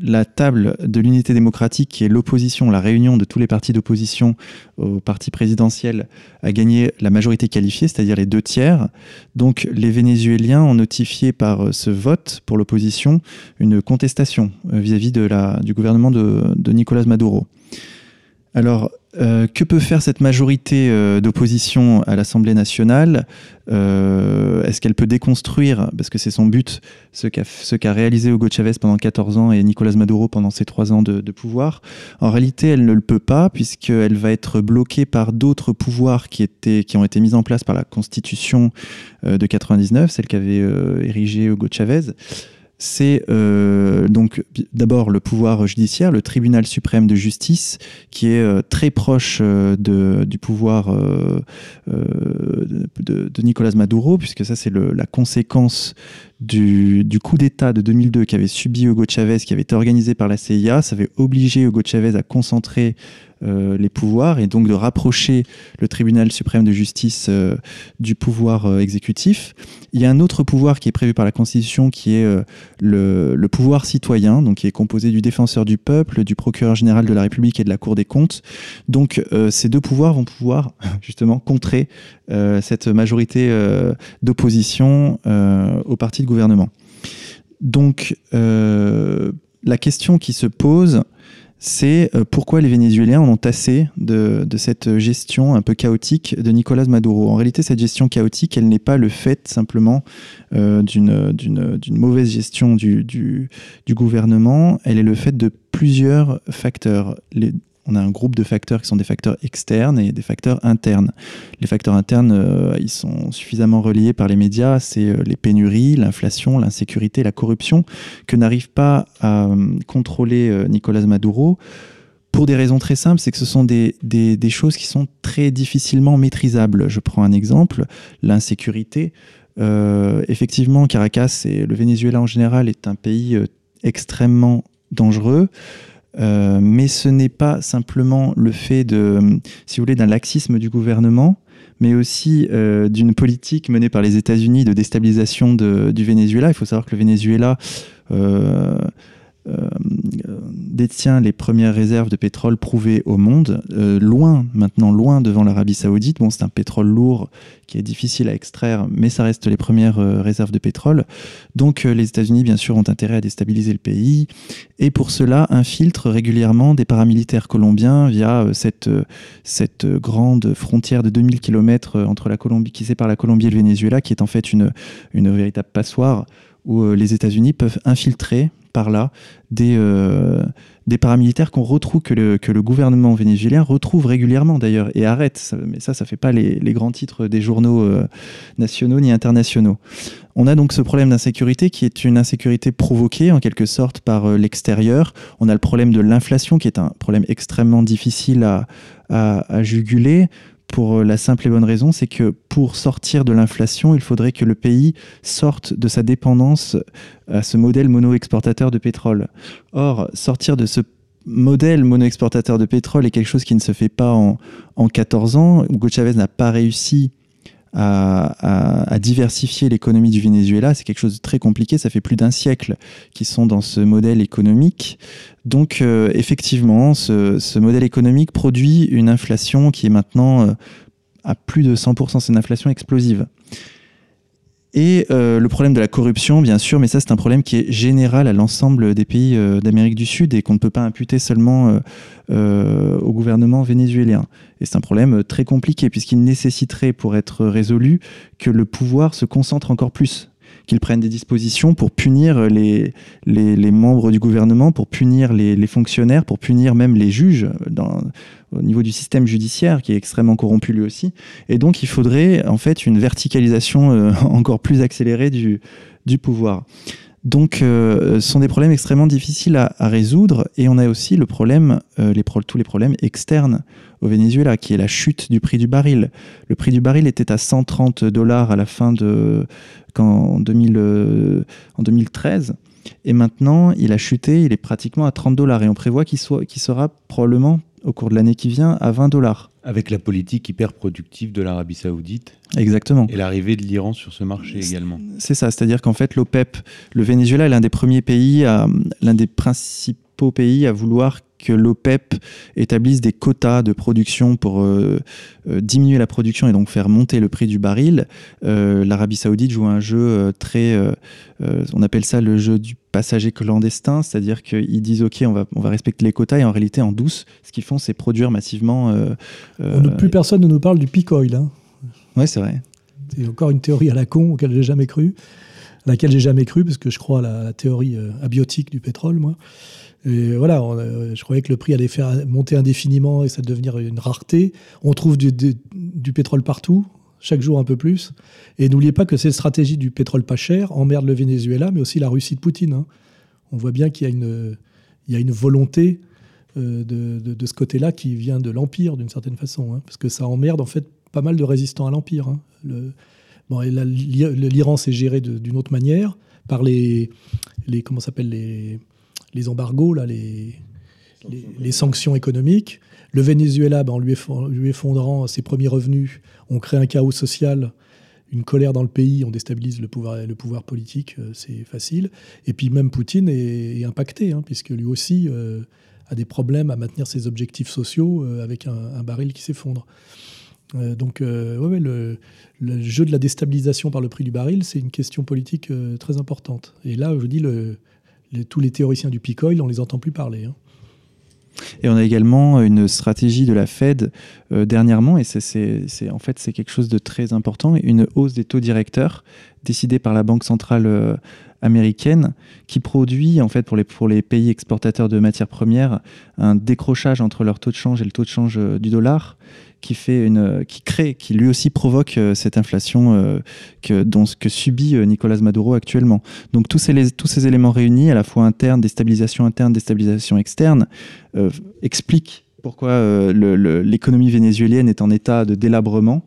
la table de l'unité démocratique, qui est l'opposition, la réunion de tous les partis d'opposition au parti présidentiel, a gagné la majorité qualifiée, c'est-à-dire les deux tiers. Donc les Vénézuéliens ont notifié par euh, ce vote pour l'opposition une contestation euh, vis-à-vis du gouvernement de, Nicolas Maduro. Alors, euh, que peut faire cette majorité d'opposition à l'Assemblée nationale? Est-ce qu'elle peut déconstruire, parce que c'est son but, ce qu'a réalisé Hugo Chavez pendant 14 ans et Nicolas Maduro pendant ses 3 ans de, pouvoir. En réalité, elle ne le peut pas, puisqu'elle va être bloquée par d'autres pouvoirs qui, qui ont été mis en place par la Constitution de 99, celle qu'avait érigée Hugo Chavez c'est euh, donc d'abord le pouvoir judiciaire, le tribunal suprême de justice, qui est euh, très proche euh, du pouvoir de, Nicolas Maduro, puisque ça c'est la conséquence du, coup d'État de 2002 qu'avait subi Hugo Chavez, qui avait été organisé par la CIA. Ça avait obligé Hugo Chavez à concentrer les pouvoirs et donc de rapprocher le tribunal suprême de justice euh, du pouvoir euh, exécutif. Il y a un autre pouvoir qui est prévu par la Constitution qui est le, pouvoir citoyen, donc qui est composé du défenseur du peuple, du procureur général de la République et de la Cour des comptes. Donc ces deux pouvoirs vont pouvoir justement contrer cette majorité d'opposition au parti de gouvernement. Donc la question qui se pose, c'est euh, pourquoi les Vénézuéliens en ont assez de, cette gestion un peu chaotique de Nicolas Maduro. En réalité, cette gestion chaotique, elle n'est pas le fait simplement euh, d'une mauvaise gestion du, gouvernement, elle est le fait de plusieurs facteurs. On a un groupe de facteurs qui sont des facteurs externes et des facteurs internes. Les facteurs internes, euh, ils sont suffisamment reliés par les médias, c'est euh, les pénuries, l'inflation, l'insécurité, la corruption, que n'arrive pas à euh, contrôler Nicolas Maduro. Pour des raisons très simples, c'est que ce sont des, des, choses qui sont très difficilement maîtrisables. Je prends un exemple, l'insécurité. effectivement, Caracas et le Venezuela en général est un pays extrêmement dangereux. Euh, mais ce n'est pas simplement le fait de, si vous voulez, d'un laxisme du gouvernement, mais aussi euh, d'une politique menée par les États-Unis de déstabilisation du Venezuela. Il faut savoir que le Venezuela euh, détient les premières réserves de pétrole prouvées au monde, euh, loin, maintenant loin devant l'Arabie Saoudite. Bon, c'est un pétrole lourd qui est difficile à extraire, mais ça reste les premières euh, réserves de pétrole. Donc les États-Unis, bien sûr, ont intérêt à déstabiliser le pays, et pour cela infiltrent régulièrement des paramilitaires colombiens via cette, cette grande frontière de 2000 km entre la Colombie, qui sépare la Colombie et le Venezuela, qui est en fait une, une véritable passoire où les États-Unis peuvent infiltrer par là des, des paramilitaires qu'on retrouve, que le, gouvernement vénézuélien retrouve régulièrement d'ailleurs et arrête. mais ça, ça fait pas les, grands titres des journaux euh, nationaux ni internationaux. On a donc ce problème d'insécurité qui est une insécurité provoquée en quelque sorte par euh, l'extérieur. On a le problème de l'inflation qui est un problème extrêmement difficile à juguler pour la simple et bonne raison, c'est que pour sortir de l'inflation, il faudrait que le pays sorte de sa dépendance à ce modèle mono-exportateur de pétrole. Or, sortir de ce modèle mono-exportateur de pétrole est quelque chose qui ne se fait pas en, en 14 ans. Hugo Chavez n'a pas réussi à, diversifier l'économie du Venezuela. C'est quelque chose de très compliqué. Ça fait plus d'un siècle qu'ils sont dans ce modèle économique. Donc, euh, effectivement, ce, modèle économique produit une inflation qui est maintenant euh, à plus de 100%. C'est une inflation explosive. Et euh, le problème de la corruption, bien sûr, mais ça c'est un problème qui est général à l'ensemble des pays euh, d'Amérique du Sud et qu'on ne peut pas imputer seulement euh, au gouvernement vénézuélien. Et c'est un problème très compliqué puisqu'il nécessiterait pour être résolu que le pouvoir se concentre encore plus qu'ils prennent des dispositions pour punir les, les, membres du gouvernement, pour punir les, fonctionnaires, pour punir même les juges au niveau du système judiciaire qui est extrêmement corrompu lui aussi. Et donc il faudrait en fait une verticalisation euh, encore plus accélérée du, du pouvoir. Donc, euh, ce sont des problèmes extrêmement difficiles à, résoudre. Et on a aussi le problème, euh, tous les problèmes externes au Venezuela, qui est la chute du prix du baril. Le prix du baril était à 130 dollars à la fin de, en, 2000, en 2013. Et maintenant, il a chuté, il est pratiquement à 30 dollars. Et on prévoit qu'il sera probablement au cours de l'année qui vient à 20 dollars. Avec la politique hyper productive de l'Arabie Saoudite. Exactement. Et l'arrivée de l'Iran sur ce marché également. C'est ça, c'est-à-dire qu'en fait, l'OPEP, le Venezuela est l'un des premiers pays, l'un des principaux pays à vouloir que l'OPEP établisse des quotas de production pour euh, euh, diminuer la production et donc faire monter le prix du baril. Euh, L'Arabie saoudite joue un jeu très... on appelle ça le jeu du passager clandestin, c'est-à-dire qu'ils disent OK, on va, on va respecter les quotas et en réalité en douce, ce qu'ils font c'est produire massivement... plus personne ne nous parle du peak oil. Hein. Oui, c'est vrai. C'est encore une théorie à la con auquel j'ai jamais cru, à laquelle j'ai jamais cru parce que je crois à la théorie abiotique du pétrole, moi. Et voilà, je croyais que le prix allait faire monter indéfiniment et ça devenir une rareté. On trouve du, pétrole partout, chaque jour un peu plus. Et n'oubliez pas que cette stratégie du pétrole pas cher emmerde le Venezuela, mais aussi la Russie de Poutine. Hein. On voit bien qu'il y a une, il y a une volonté euh, de, ce côté-là qui vient de l'Empire, d'une certaine façon. Hein, parce que ça emmerde en fait pas mal de résistants à l'Empire. Hein. L'Iran s'est géré d'une autre manière par les, les comment s'appelle les les embargos, là, les, les, sanctions économiques. Le Venezuela, ben, en lui, effondrant ses premiers revenus, on crée un chaos social, une colère dans le pays, on déstabilise le pouvoir, le pouvoir politique, euh, c'est facile. Et puis même Poutine est, impacté, hein, puisque lui aussi euh, a des problèmes à maintenir ses objectifs sociaux euh, avec un, baril qui s'effondre. donc, ouais, le, le, jeu de la déstabilisation par le prix du baril, c'est une question politique très importante. Et là, je dis, le, tous les théoriciens du peak oil, on les entend plus parler. Hein. Et on a également une stratégie de la Fed euh, dernièrement, et c'est en fait c'est quelque chose de très important, une hausse des taux directeurs décidée par la Banque centrale euh, américaine, qui produit en fait pour les, pays exportateurs de matières premières un décrochage entre leur taux de change et le taux de change euh, du dollar, qui fait une, qui crée, qui lui aussi provoque euh, cette inflation euh, que, subit euh, Nicolas Maduro actuellement. Donc tous ces, tous ces éléments réunis, à la fois interne, déstabilisation interne, déstabilisation externe, expliquent pourquoi l'économie vénézuélienne est en état de délabrement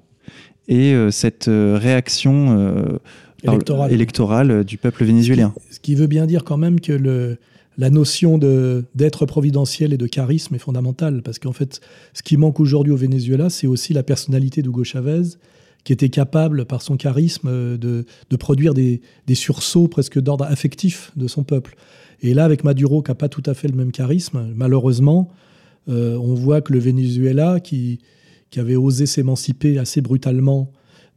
et cette réaction électorale. électorale. du peuple vénézuélien. Ce qui veut bien dire quand même que le, la notion d'être providentiel et de charisme est fondamentale, parce qu'en fait, ce qui manque aujourd'hui au Venezuela, c'est aussi la personnalité d'Hugo Chavez, qui était capable, par son charisme, de, produire des, sursauts presque d'ordre affectif de son peuple. Et là, avec Maduro, qui n'a pas tout à fait le même charisme, malheureusement, euh, on voit que le Venezuela, qui avait osé s'émanciper assez brutalement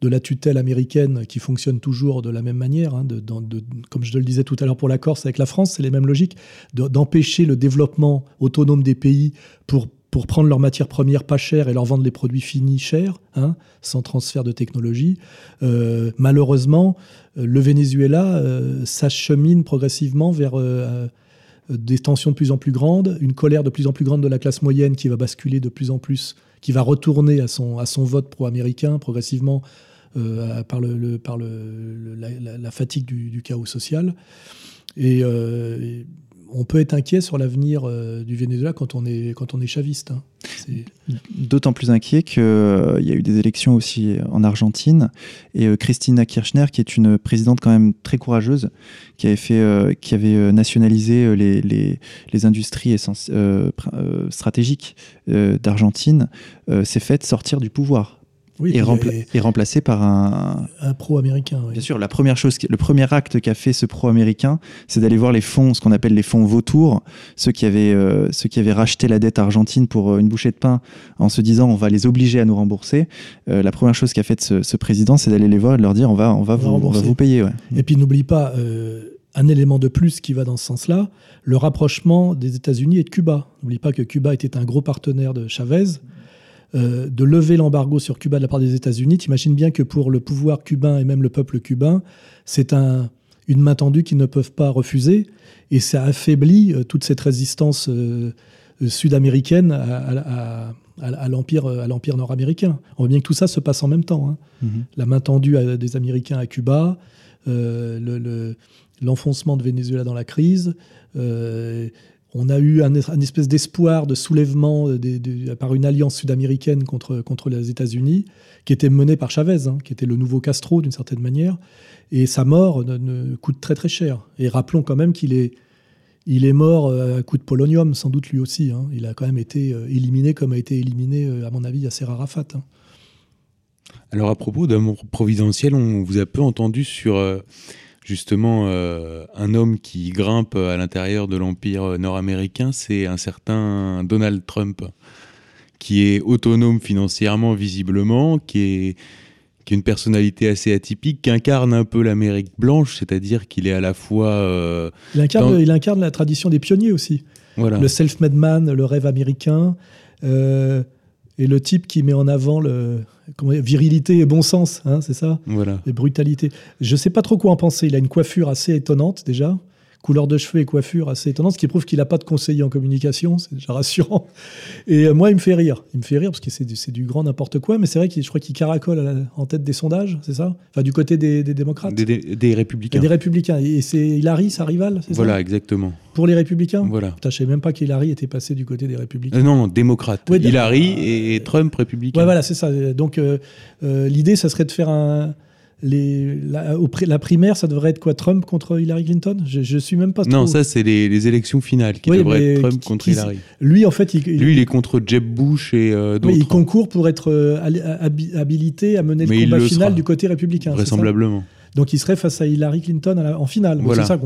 de la tutelle américaine qui fonctionne toujours de la même manière, hein, comme je le disais tout à l'heure pour la Corse avec la France, c'est les mêmes logiques, d'empêcher le développement autonome des pays pour pour prendre leurs matières premières pas chères et leur vendre les produits finis chers, hein, sans transfert de technologie. Euh, malheureusement, euh, le Venezuela euh, s'achemine progressivement vers des tensions de plus en plus grandes, une colère de plus en plus grande de la classe moyenne qui va basculer de plus en plus, qui va retourner à son, à son vote pro-américain progressivement par, le, par le, la, fatigue du, chaos social. Et, on peut être inquiet sur l'avenir euh, du Venezuela quand on est, quand on est chaviste. Hein. D'autant plus inquiet qu'il euh, y a eu des élections aussi en Argentine. Et euh, Christina Kirchner, qui est une présidente quand même très courageuse, qui avait, fait, qui avait nationalisé les, les, les industries stratégiques d'Argentine, s'est faite sortir du pouvoir oui, et, remplacé par un, un pro-américain. Bien sûr, la première chose, le premier acte qu'a fait ce pro-américain, c'est d'aller voir les fonds, ce qu'on appelle les fonds vautours, ceux qui avaient, euh, ceux qui avaient racheté la dette argentine pour euh, une bouchée de pain en se disant on va les obliger à nous rembourser. Euh, la première chose qu'a fait ce, président, c'est d'aller les voir et de leur dire on va, on va, vous, on va vous, payer. Ouais. Et puis n'oublie pas un élément de plus qui va dans ce sens-là, le rapprochement des États-Unis et de Cuba. N'oublie pas que Cuba était un gros partenaire de Chavez. Euh, de lever l'embargo sur Cuba de la part des États-Unis, tu imagines bien que pour le pouvoir cubain et même le peuple cubain, c'est un, une main tendue qu'ils ne peuvent pas refuser. Et ça affaiblit euh, toute cette résistance euh, sud-américaine à, l'empire, à l'empire nord-américain. On voit bien que tout ça se passe en même temps. Hein. Mm-hmm. La main tendue des Américains à Cuba, l'enfoncement de Venezuela dans la crise, on a eu un, espèce d'espoir de soulèvement euh, par une alliance sud-américaine contre, les États-Unis, qui était menée par Chavez, hein, qui était le nouveau Castro d'une certaine manière. Et sa mort ne, coûte très très cher. Et rappelons quand même qu'il est, il est mort euh, à coup de polonium, sans doute lui aussi. Hein. Il a quand même été euh, éliminé comme a été éliminé, à mon avis, Yasser Arafat. Hein. Alors à propos d'amour providentiel, on vous a peu entendu sur justement euh, un homme qui grimpe à l'intérieur de l'empire nord-américain, c'est un certain Donald Trump, qui est autonome financièrement visiblement, qui est qui une personnalité assez atypique, qui incarne un peu l'Amérique blanche, c'est-à-dire qu'il est à la fois... Euh, il, incarne, il incarne la tradition des pionniers aussi. Voilà. Le self-made man, le rêve américain. Euh, et le type qui met en avant le virilité et bon sens, hein, c'est ça? Voilà. Et brutalité. Je sais pas trop quoi en penser. Il a une coiffure assez étonnante déjà couleur de cheveux et coiffure assez étonnante, ce qui prouve qu'il n'a pas de conseiller en communication, c'est déjà rassurant. Et euh, moi, il me fait rire. Il me fait rire parce que c'est du, du, grand n'importe quoi, mais c'est vrai qu'il, je crois qu'il caracole en tête des sondages, c'est ça? Enfin, du côté des, démocrates des, républicains. des républicains. Et c'est Hillary, sa rivale, c'est Voilà, exactement. Pour les républicains? Voilà. Putain, je ne savais même pas qu'Hillary était passé du côté des républicains. Euh, non, démocrate. Hillary et Trump, républicain. Ouais, voilà, c'est ça. Donc, euh, l'idée, ça serait de faire un les, la, la, primaire, ça devrait être quoi Trump contre Hillary Clinton? Je, je suis même pas. Non, ça c'est les, élections finales qui devraient être Trump contre Hillary. Lui, en fait, il, lui, il est contre Jeb Bush et euh, d'autres. il concourt pour être euh, habilité à mener le combat final du côté républicain. Vraisemblablement. Donc il serait face à Hillary Clinton en finale. C'est ça,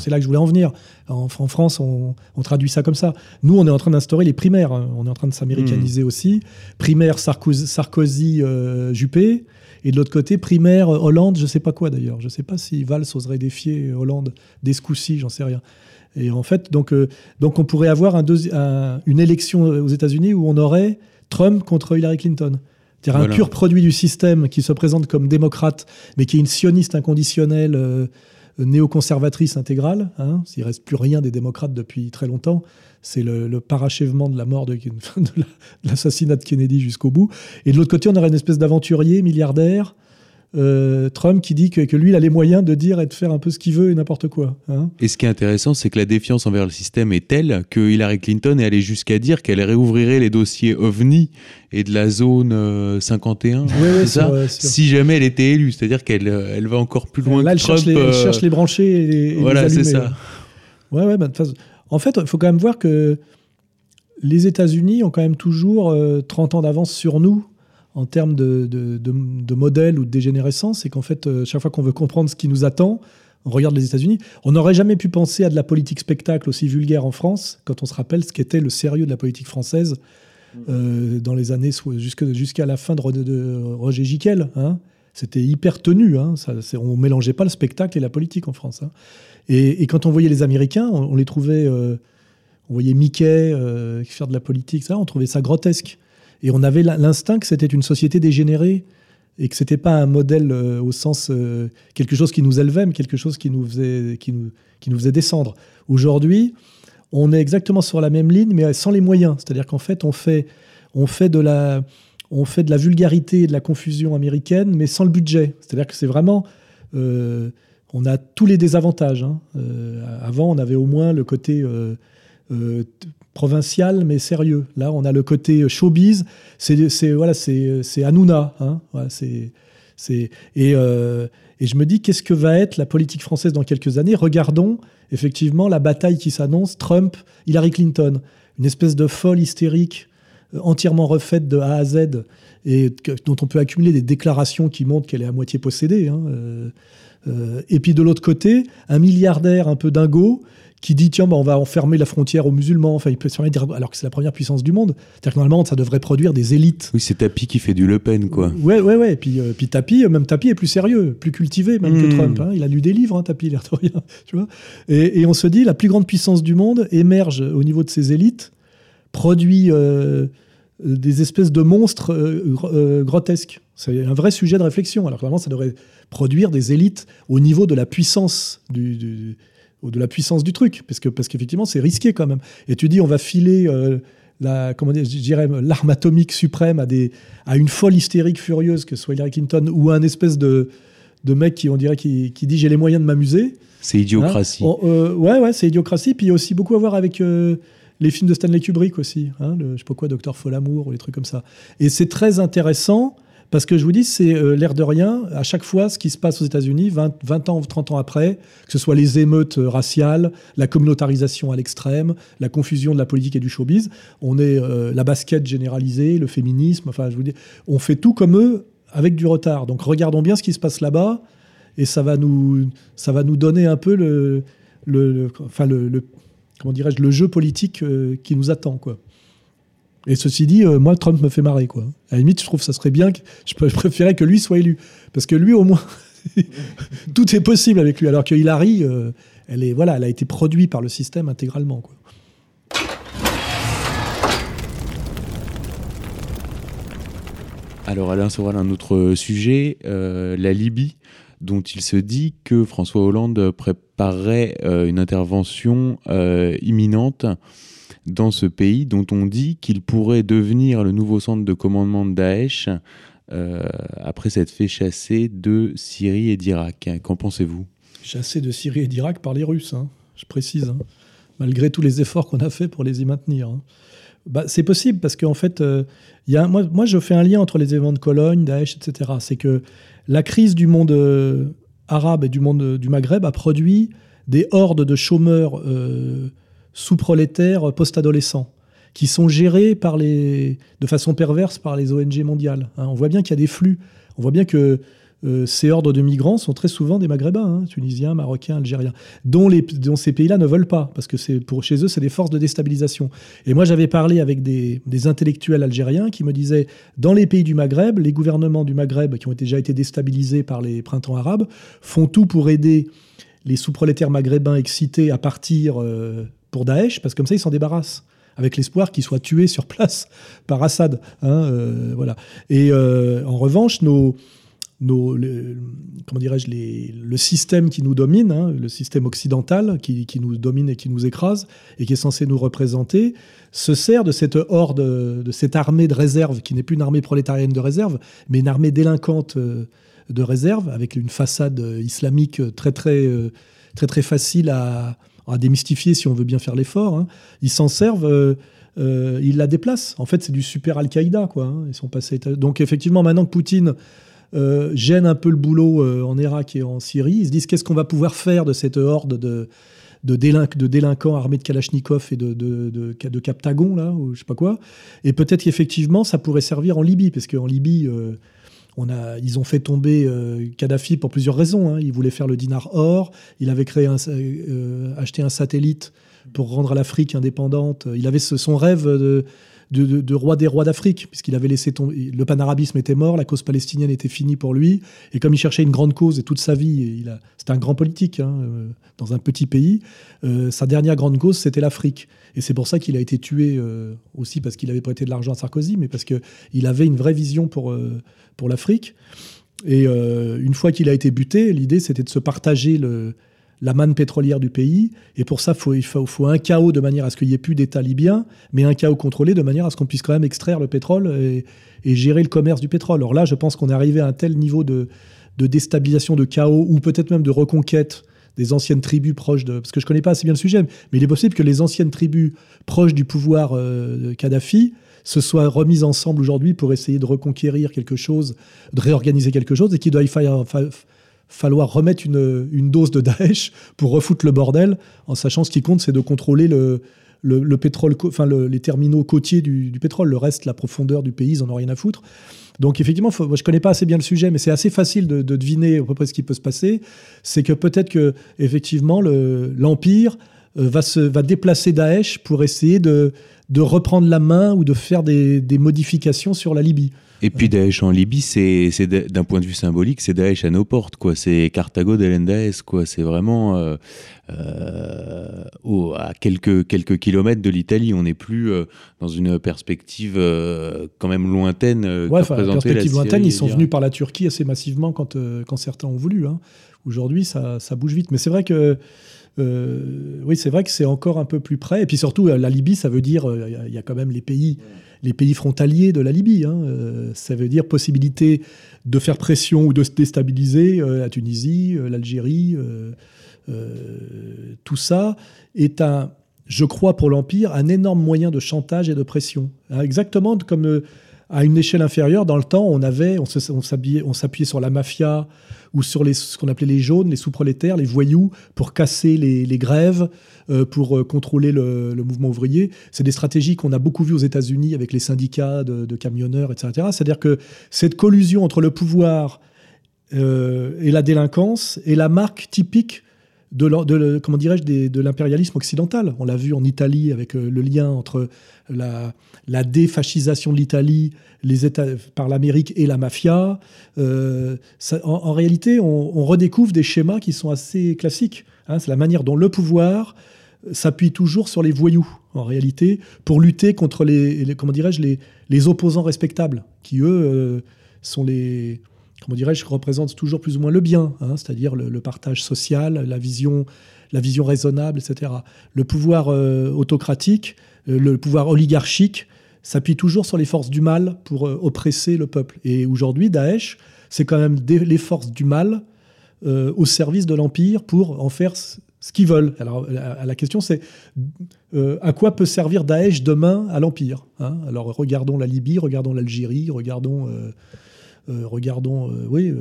c'est là que je voulais en venir. En, France, on, traduit ça comme ça. Nous, on est en train d'instaurer les primaires. Hein. On est en train de s'américaniser hmm. aussi. Primaire Sarkozy-Juppé. Euh, et de l'autre côté, primaire, euh, Hollande, je ne sais pas quoi d'ailleurs. Je ne sais pas si Valls oserait défier Hollande dès ce coup-ci, j'en sais rien. Et en fait, donc, euh, donc on pourrait avoir un une élection aux États-Unis où on aurait Trump contre Hillary Clinton. C'est-à-dire un pur produit du système qui se présente comme démocrate, mais qui est une sioniste inconditionnelle, euh, néoconservatrice intégrale. Hein, S'il reste plus rien des démocrates depuis très longtemps, c'est le, parachèvement de la mort de, de l'assassinat de Kennedy jusqu'au bout. Et de l'autre côté, on aurait une espèce d'aventurier milliardaire. Euh, Trump qui dit que, que, lui, il a les moyens de dire et de faire un peu ce qu'il veut et n'importe quoi. Hein. et ce qui est intéressant, c'est que la défiance envers le système est telle que Hillary Clinton est allée jusqu'à dire qu'elle réouvrirait les dossiers OVNI et de la zone 51, euh, ça si jamais elle était élue. C'est-à-dire qu'elle elle va encore plus loin Là, que Trump. Cherche les, elle cherche les branchés et les, Voilà, c'est ça. Ouais, ouais, bah, en fait, il faut quand même voir que les États-Unis ont quand même toujours 30 euh, ans d'avance sur nous en termes de, de, modèle ou de dégénérescence. Et qu'en fait, euh, chaque fois qu'on veut comprendre ce qui nous attend, on regarde les États-Unis. On n'aurait jamais pu penser à de la politique spectacle aussi vulgaire en France quand on se rappelle ce qu'était le sérieux de la politique française euh, dans les années jusqu'à la fin de, Roger Giquel. Hein. C'était hyper tenu. Hein. Ça, on mélangeait pas le spectacle et la politique en France. Hein. Et, quand on voyait les Américains, on, les trouvait, euh, on voyait Mickey faire de la politique, ça, on trouvait ça grotesque. Et on avait l'instinct que c'était une société dégénérée et que c'était pas un modèle au sens quelque chose qui nous élevait, mais quelque chose qui nous faisait, qui nous, qui nous faisait descendre. Aujourd'hui, on est exactement sur la même ligne, mais sans les moyens. C'est-à-dire qu'en fait, on fait, on fait de la on fait de la vulgarité et de la confusion américaine, mais sans le budget. C'est-à-dire que c'est vraiment. Euh, on a tous les désavantages. Hein. Euh, avant, on avait au moins le côté euh, provincial, mais sérieux. Là, on a le côté showbiz. C'est voilà, c'est Hanouna. Hein. c'est et, et je me dis, qu'est-ce que va être la politique française dans quelques années? Regardons effectivement la bataille qui s'annonce Trump, Hillary Clinton, une espèce de folle hystérique entièrement refaite de A à Z et dont on peut accumuler des déclarations qui montrent qu'elle est à moitié possédée. Hein, euh, euh, et puis de l'autre côté, un milliardaire un peu dingo qui dit tiens, bah, on va enfermer la frontière aux musulmans. Enfin, il peut se alors que c'est la première puissance du monde. C'est-à-dire que normalement, ça devrait produire des élites. Oui, c'est Tapi qui fait du Le Pen, quoi. Ouais, ouais, ouais. Et puis, euh, puis Tapi, même Tapi est plus sérieux, plus cultivé même que hmm. Trump. Hein. Il a lu des livres, hein, Tapi, l'air de rien. Tu vois et, et, on se dit, la plus grande puissance du monde émerge au niveau de ses élites, produit euh, des espèces de monstres euh, euh, grotesques. C'est un vrai sujet de réflexion. Alors vraiment, ça devrait produire des élites au niveau de la puissance du, de la puissance du truc, parce que parce qu'effectivement, c'est risqué quand même. Et tu dis, on va filer la, comment dire, je dirais, l'arme atomique suprême à des à une folle hystérique furieuse que soit Hillary Clinton ou à un espèce de de mec qui on dirait qui, qui dit j'ai les moyens de m'amuser. C'est idiocratie. Hein ouais, ouais, c'est idiocratie. Puis il y a aussi beaucoup à voir avec les films de Stanley Kubrick aussi, hein, le, je sais pas quoi, Docteur Folamour ou les trucs comme ça. Et c'est très intéressant parce que je vous dis, c'est euh, l'air de rien, à chaque fois, ce qui se passe aux États-Unis, 20, 20, ans, 30 ans après, que ce soit les émeutes euh, raciales, la communautarisation à l'extrême, la confusion de la politique et du showbiz, on est euh, la basket généralisée, le féminisme, enfin, je vous dis, on fait tout comme eux avec du retard. Donc regardons bien ce qui se passe là-bas et ça va nous, ça va nous donner un peu le, enfin le, comment le jeu politique euh, qui nous attend, quoi. Et ceci dit, euh, moi, Trump me fait marrer, quoi. À la limite, je trouve que ça serait bien que je, préférais que lui soit élu, parce que lui, au moins, tout est possible avec lui, alors que Hillary, euh, elle est, voilà, elle a été produite par le système intégralement. Alors Alain Soral, un autre sujet, la Libye dont il se dit que François Hollande préparerait euh, une intervention euh, imminente dans ce pays dont on dit qu'il pourrait devenir le nouveau centre de commandement de Daesh euh, après s'être fait chasser de Syrie et d'Irak. Qu'en pensez-vous? Chassé de Syrie et d'Irak par les Russes, hein, je précise, hein. malgré tous les efforts qu'on a fait pour les y maintenir. Hein. Bah, c'est possible parce qu'en fait, a, moi, je fais un lien entre les événements de Cologne, Daesh, etc. C'est que la crise du monde euh, arabe et du monde euh, du Maghreb a produit des hordes de chômeurs euh, sous-prolétaires post-adolescents qui sont gérés par les, de façon perverse par les ONG mondiales. Hein. on voit bien qu'il y a des flux. On voit bien que euh, ces ordres de migrants sont très souvent des Maghrébins, hein, Tunisiens, Marocains, Algériens, dont, les, dont ces pays-là ne veulent pas, parce que pour chez eux, c'est des forces de déstabilisation. Et moi, j'avais parlé avec des, intellectuels algériens qui me disaient, dans les pays du Maghreb, les gouvernements du Maghreb, qui ont déjà été déstabilisés par les printemps arabes, font tout pour aider les sous-prolétaires maghrébins excités à partir euh, Daesh, parce que comme ça, ils s'en débarrassent avec l'espoir qu'ils soient tués sur place par Assad. Hein, euh, voilà. Et en revanche, nos, nos, comment dirais-je, le système qui nous domine, hein, le système occidental qui, nous domine et qui nous écrase et qui est censé nous représenter, se sert de cette horde, de cette armée de réserve qui n'est plus une armée prolétarienne de réserve, mais une armée délinquante euh, de réserve avec une façade islamique très très euh, très très facile à, démystifier si on veut bien faire l'effort. Hein. Ils s'en servent. Euh, ils la déplacent. En fait, c'est du super Al-Qaïda, quoi. Hein. Ils sont passés. Donc, effectivement, maintenant que Poutine euh, gênent un peu le boulot euh, en Irak et en Syrie. Ils se disent qu'est-ce qu'on va pouvoir faire de cette horde de, délinquants armés de Kalachnikov et de, de, Captagon, là, ou je sais pas quoi. Et peut-être qu'effectivement, ça pourrait servir en Libye, parce qu'en Libye, euh, on a, ils ont fait tomber Kadhafi pour plusieurs raisons. Hein. Il voulait faire le dinar or, il avait créé un, acheté un satellite pour rendre l'Afrique indépendante. Il avait son rêve de de, roi des rois d'Afrique, puisqu'il avait laissé tomber. Le panarabisme était mort, la cause palestinienne était finie pour lui. Et comme il cherchait une grande cause et toute sa vie, c'était un grand politique hein, euh, dans un petit pays, euh, sa dernière grande cause, c'était l'Afrique. Et c'est pour ça qu'il a été tué euh, aussi parce qu'il avait prêté de l'argent à Sarkozy, mais parce qu'il avait une vraie vision pour, pour l'Afrique. Et une fois qu'il a été buté, l'idée c'était de se partager le, la manne pétrolière du pays. Et pour ça, il faut, un chaos de manière à ce qu'il n'y ait plus d'État libyen, mais un chaos contrôlé de manière à ce qu'on puisse quand même extraire le pétrole et, gérer le commerce du pétrole. Alors là, je pense qu'on est arrivé à un tel niveau de, déstabilisation, de chaos, ou peut-être même de reconquête des anciennes tribus proches de... Parce que je ne connais pas assez bien le sujet, mais il est possible que les anciennes tribus proches du pouvoir euh, de Kadhafi se soient remises ensemble aujourd'hui pour essayer de reconquérir quelque chose, de réorganiser quelque chose, et qu'il doit y faire falloir remettre une, dose de Daesh pour refoutre le bordel, en sachant ce qui compte, c'est de contrôler le, le, pétrole, enfin les terminaux côtiers du, pétrole. Le reste, la profondeur du pays, ils en ont rien à foutre. Donc effectivement, je je connais pas assez bien le sujet, mais c'est assez facile de, deviner à peu près ce qui peut se passer. C'est que peut-être que effectivement l'empire euh, va va déplacer Daesh pour essayer de, de reprendre la main ou de faire des, des modifications sur la Libye. Et puis Daesh en Libye, c'est d'un point de vue symbolique, c'est Daesh à nos portes, quoi. C'est Carthago d'Elendaes, quoi. C'est vraiment euh, euh, à quelques quelques kilomètres de l'Italie. On n'est plus euh, dans une perspective quand même lointaine. ouais, perspective lointaine. Ils sont venus par la Turquie assez massivement quand quand certains ont voulu. Hein. Aujourd'hui, ça, ça bouge vite. Mais c'est vrai que oui, c'est vrai que c'est encore un peu plus près. Et puis surtout, la Libye, ça veut dire il y, a quand même les pays les pays frontaliers de la Libye. Hein. Euh, ça veut dire possibilité de faire pression ou de se déstabiliser euh, la Tunisie, euh, l'Algérie. tout ça est un, je crois pour l'Empire, un énorme moyen de chantage et de pression. Hein, exactement comme à une échelle inférieure, dans le temps, on avait, on s'appuyait sur la mafia ou sur ce qu'on appelait les jaunes, les sous-prolétaires, les voyous, pour casser les grèves, euh, pour euh, contrôler le, mouvement ouvrier. C'est des stratégies qu'on a beaucoup vues aux États-Unis avec les syndicats de, camionneurs, etc. C'est-à-dire que cette collusion entre le pouvoir euh, et la délinquance est la marque typique de, comment dirais-je de l'impérialisme occidental. On l'a vu en Italie avec le lien entre la, défascisation de l'Italie les États, par l'Amérique et la mafia. en, réalité, on, redécouvre des schémas qui sont assez classiques. Hein. C'est la manière dont le pouvoir s'appuie toujours sur les voyous, en réalité, pour lutter contre les, comment les, les, opposants respectables, qui eux euh, sont les, comment dirais-je, représentent toujours plus ou moins le bien, hein, c'est-à-dire le, partage social, la vision, la vision raisonnable, etc. Le pouvoir euh, autocratique, euh, le pouvoir oligarchique s'appuie toujours sur les forces du mal pour oppresser le peuple. Et aujourd'hui, Daesh, c'est quand même les forces du mal au service de l'empire pour en faire ce qu'ils veulent. Alors la, question c'est euh, à quoi peut servir Daesh demain à l'Empire hein? Alors regardons la Libye, regardons l'Algérie, regardons, euh, euh, regardons oui,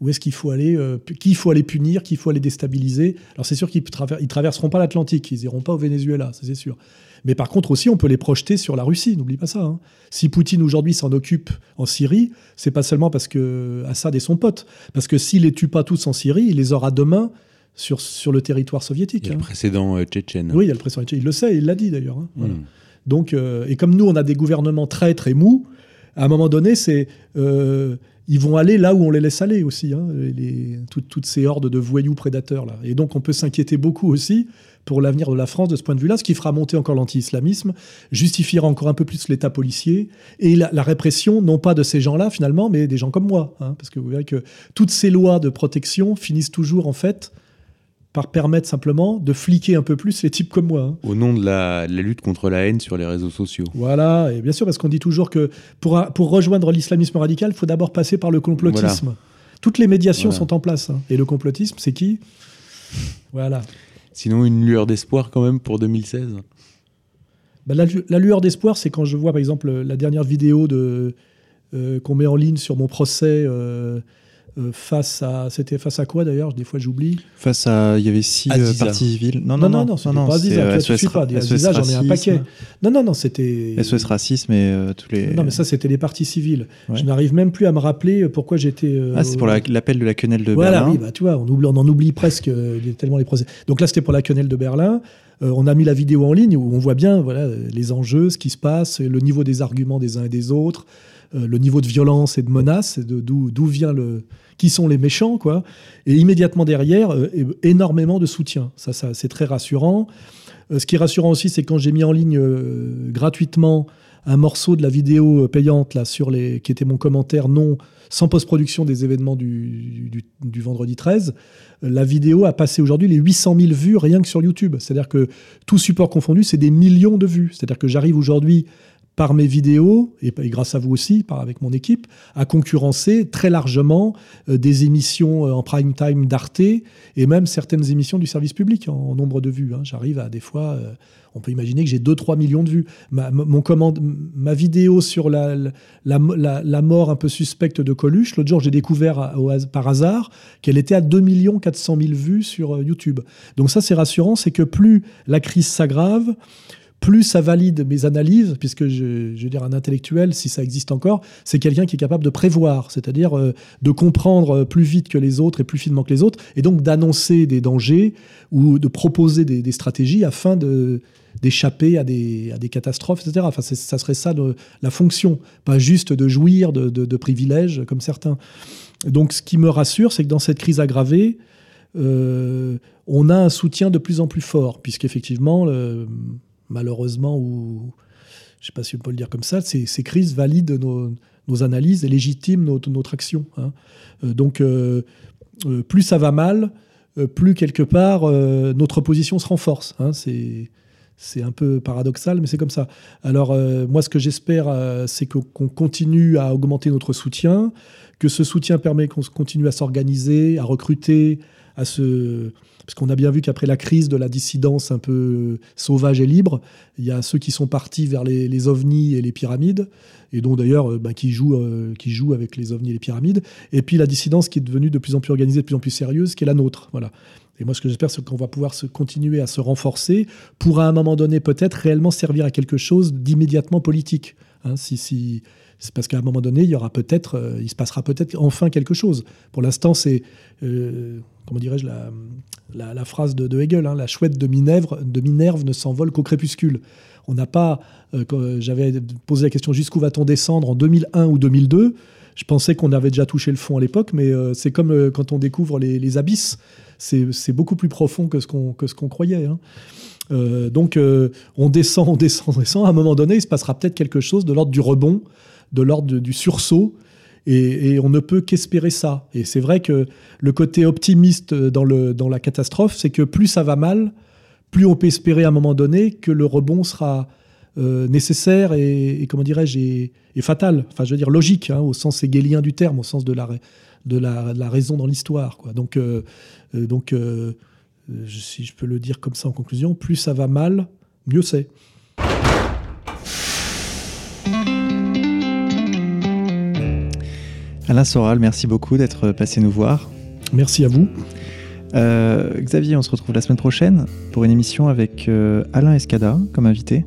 où est-ce qu'il faut aller, qui il faut aller punir, qui il faut aller déstabiliser. Alors c'est sûr qu'ils ne traverseront pas l'Atlantique, ils iront pas au Venezuela, ça c'est sûr. Mais par contre aussi, on peut les projeter sur la Russie, n'oublie pas ça. Hein. Si Poutine aujourd'hui s'en occupe en Syrie, c'est pas seulement parce que Assad est son pote, parce que s'il les tue pas tous en Syrie, il les aura demain sur, sur le territoire soviétique. Il y a le hein. précédent euh, tchétchène. Oui, il y a le précédent tchétchène. Il le sait, il l'a dit d'ailleurs. Hein. Hmm. Donc, euh, et comme nous, on a des gouvernements très très mous, à un moment donné, c'est euh, ils vont aller là où on les laisse aller aussi, hein, toutes ces hordes de voyous prédateurs là. Et donc, on peut s'inquiéter beaucoup aussi pour l'avenir de la France de ce point de vue-là, ce qui fera monter encore l'anti-islamisme, justifiera encore un peu plus l'État policier et la, répression, non pas de ces gens-là finalement, mais des gens comme moi. parce que vous verrez que toutes ces lois de protection finissent toujours en fait par permettre simplement de fliquer un peu plus les types comme moi. Hein. Au nom de la, lutte contre la haine sur les réseaux sociaux. Voilà, et bien sûr, parce qu'on dit toujours que pour, pour rejoindre l'islamisme radical, il faut d'abord passer par le complotisme. Toutes les médiations sont en place. Hein. Et le complotisme, c'est qui? Voilà. Sinon, une lueur d'espoir quand même pour 2016 bah, la, lueur d'espoir, c'est quand je vois par exemple la dernière vidéo de, euh, qu'on met en ligne sur mon procès. Euh, euh, face à. C'était face à quoi d'ailleurs? Des fois j'oublie. Face à. Il y avait six euh, parties civiles. Non, non, non, non, non, non pas Aziza. Euh, SOS, pas. Aziza, j'en ai un paquet. Non, non, non, c'était. SOS Racisme et tous les. Non, mais ça, c'était les parties civiles. Je n'arrive même plus à me rappeler pourquoi j'étais. ah, c'est pour l'appel de la quenelle de Berlin. Voilà, oui, bah, tu vois, on, oublie, on en oublie presque tellement les procès. Donc là, c'était pour la quenelle de Berlin. on a mis la vidéo en ligne où on voit bien voilà, les enjeux, ce qui se passe, le niveau des arguments des uns et des autres, le niveau de violence et de menace, d'où vient le, qui sont les méchants, quoi. Et immédiatement derrière, énormément de soutien. Ça, ça c'est très rassurant. ce qui est rassurant aussi, c'est quand j'ai mis en ligne gratuitement un morceau de la vidéo payante là sur les qui était mon commentaire non sans post-production des événements du, du, vendredi 13, la vidéo a passé aujourd'hui les 800 000 vues rien que sur YouTube. C'est-à-dire que tout support confondu, c'est des millions de vues. C'est-à-dire que j'arrive aujourd'hui par mes vidéos, et, grâce à vous aussi, par, avec mon équipe, à concurrencer très largement euh, des émissions euh, en prime time d'Arte et même certaines émissions du service public en, nombre de vues. Hein. J'arrive à des fois, euh, on peut imaginer que j'ai 2-3 millions de vues. Ma, vidéo sur la, mort un peu suspecte de Coluche, l'autre jour j'ai découvert par hasard qu'elle était à 2 400 000 vues sur YouTube. Donc ça c'est rassurant, c'est que plus la crise s'aggrave, plus ça valide mes analyses, puisque je, je veux dire un intellectuel, si ça existe encore, c'est quelqu'un qui est capable de prévoir, c'est-à-dire euh, de comprendre plus vite que les autres et plus finement que les autres, et donc d'annoncer des dangers ou de proposer des, stratégies afin d'échapper à des, catastrophes, etc. Enfin, ça serait ça la fonction, pas juste de jouir de, de, privilèges comme certains. Donc, ce qui me rassure, c'est que dans cette crise aggravée, euh, on a un soutien de plus en plus fort, puisqu'effectivement, malheureusement, ou je ne sais pas si on peut le dire comme ça, ces, crises valident nos, analyses et légitiment notre, action. Hein. Euh, donc, euh, euh, plus ça va mal, plus quelque part notre position se renforce. Hein. C'est un peu paradoxal, mais c'est comme ça. Alors, moi, ce que j'espère, c'est qu'on continue à augmenter notre soutien, que ce soutien permet qu'on continue à s'organiser, à recruter, parce qu'on a bien vu qu'après la crise de la dissidence un peu sauvage et libre, il y a ceux qui sont partis vers les, ovnis et les pyramides, et dont d'ailleurs euh, bah, qui, jouent, euh, qui jouent avec les ovnis et les pyramides, et puis la dissidence qui est devenue de plus en plus organisée, de plus en plus sérieuse, qui est la nôtre. Voilà. Et moi, ce que j'espère, c'est qu'on va pouvoir se continuer à se renforcer pour, à un moment donné, peut-être réellement servir à quelque chose d'immédiatement politique. Hein, si, c'est parce qu'à un moment donné, il y aura peut-être, euh, il se passera peut-être enfin quelque chose. Pour l'instant, c'est, euh, dirais-je, la, la, phrase de, Hegel, hein, la chouette de Minerve, de Minerve ne s'envole qu'au crépuscule. On n'a pas, euh, j'avais posé la question jusqu'où va-t-on descendre en 2001 ou 2002 Je pensais qu'on avait déjà touché le fond à l'époque, mais c'est comme quand on découvre les, abysses, c'est beaucoup plus profond que ce qu'on croyait. Hein. donc on descend, on descend, on descend. À un moment donné, il se passera peut-être quelque chose de l'ordre du rebond de l'ordre du sursaut. Et, on ne peut qu'espérer ça. Et c'est vrai que le côté optimiste dans la catastrophe, c'est que plus ça va mal, plus on peut espérer à un moment donné que le rebond sera euh, nécessaire et, comment dirais-je, et, fatal. Enfin, je veux dire logique, hein, au sens hégélien du terme, au sens de la, de la, raison dans l'histoire. Donc, euh, euh, donc si je peux le dire comme ça en conclusion, plus ça va mal, mieux c'est. Alain Soral, merci beaucoup d'être passé nous voir. Merci à vous. Euh, Xavier, on se retrouve la semaine prochaine pour une émission avec euh, Alain Escada comme invité.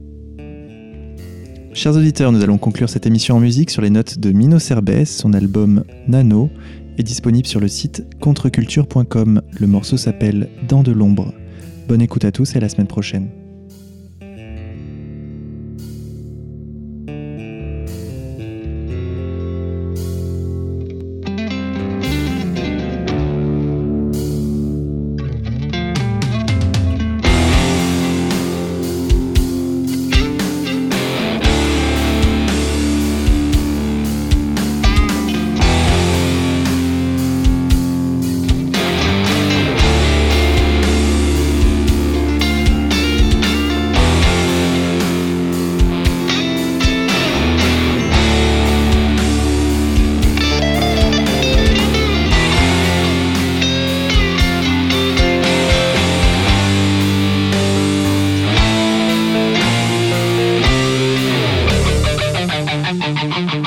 Chers auditeurs, nous allons conclure cette émission en musique sur les notes de Mino Cerbès. Son album Nano est disponible sur le site contreculture.com. Le morceau s'appelle Dans de l'ombre. Bonne écoute à tous et à la semaine prochaine.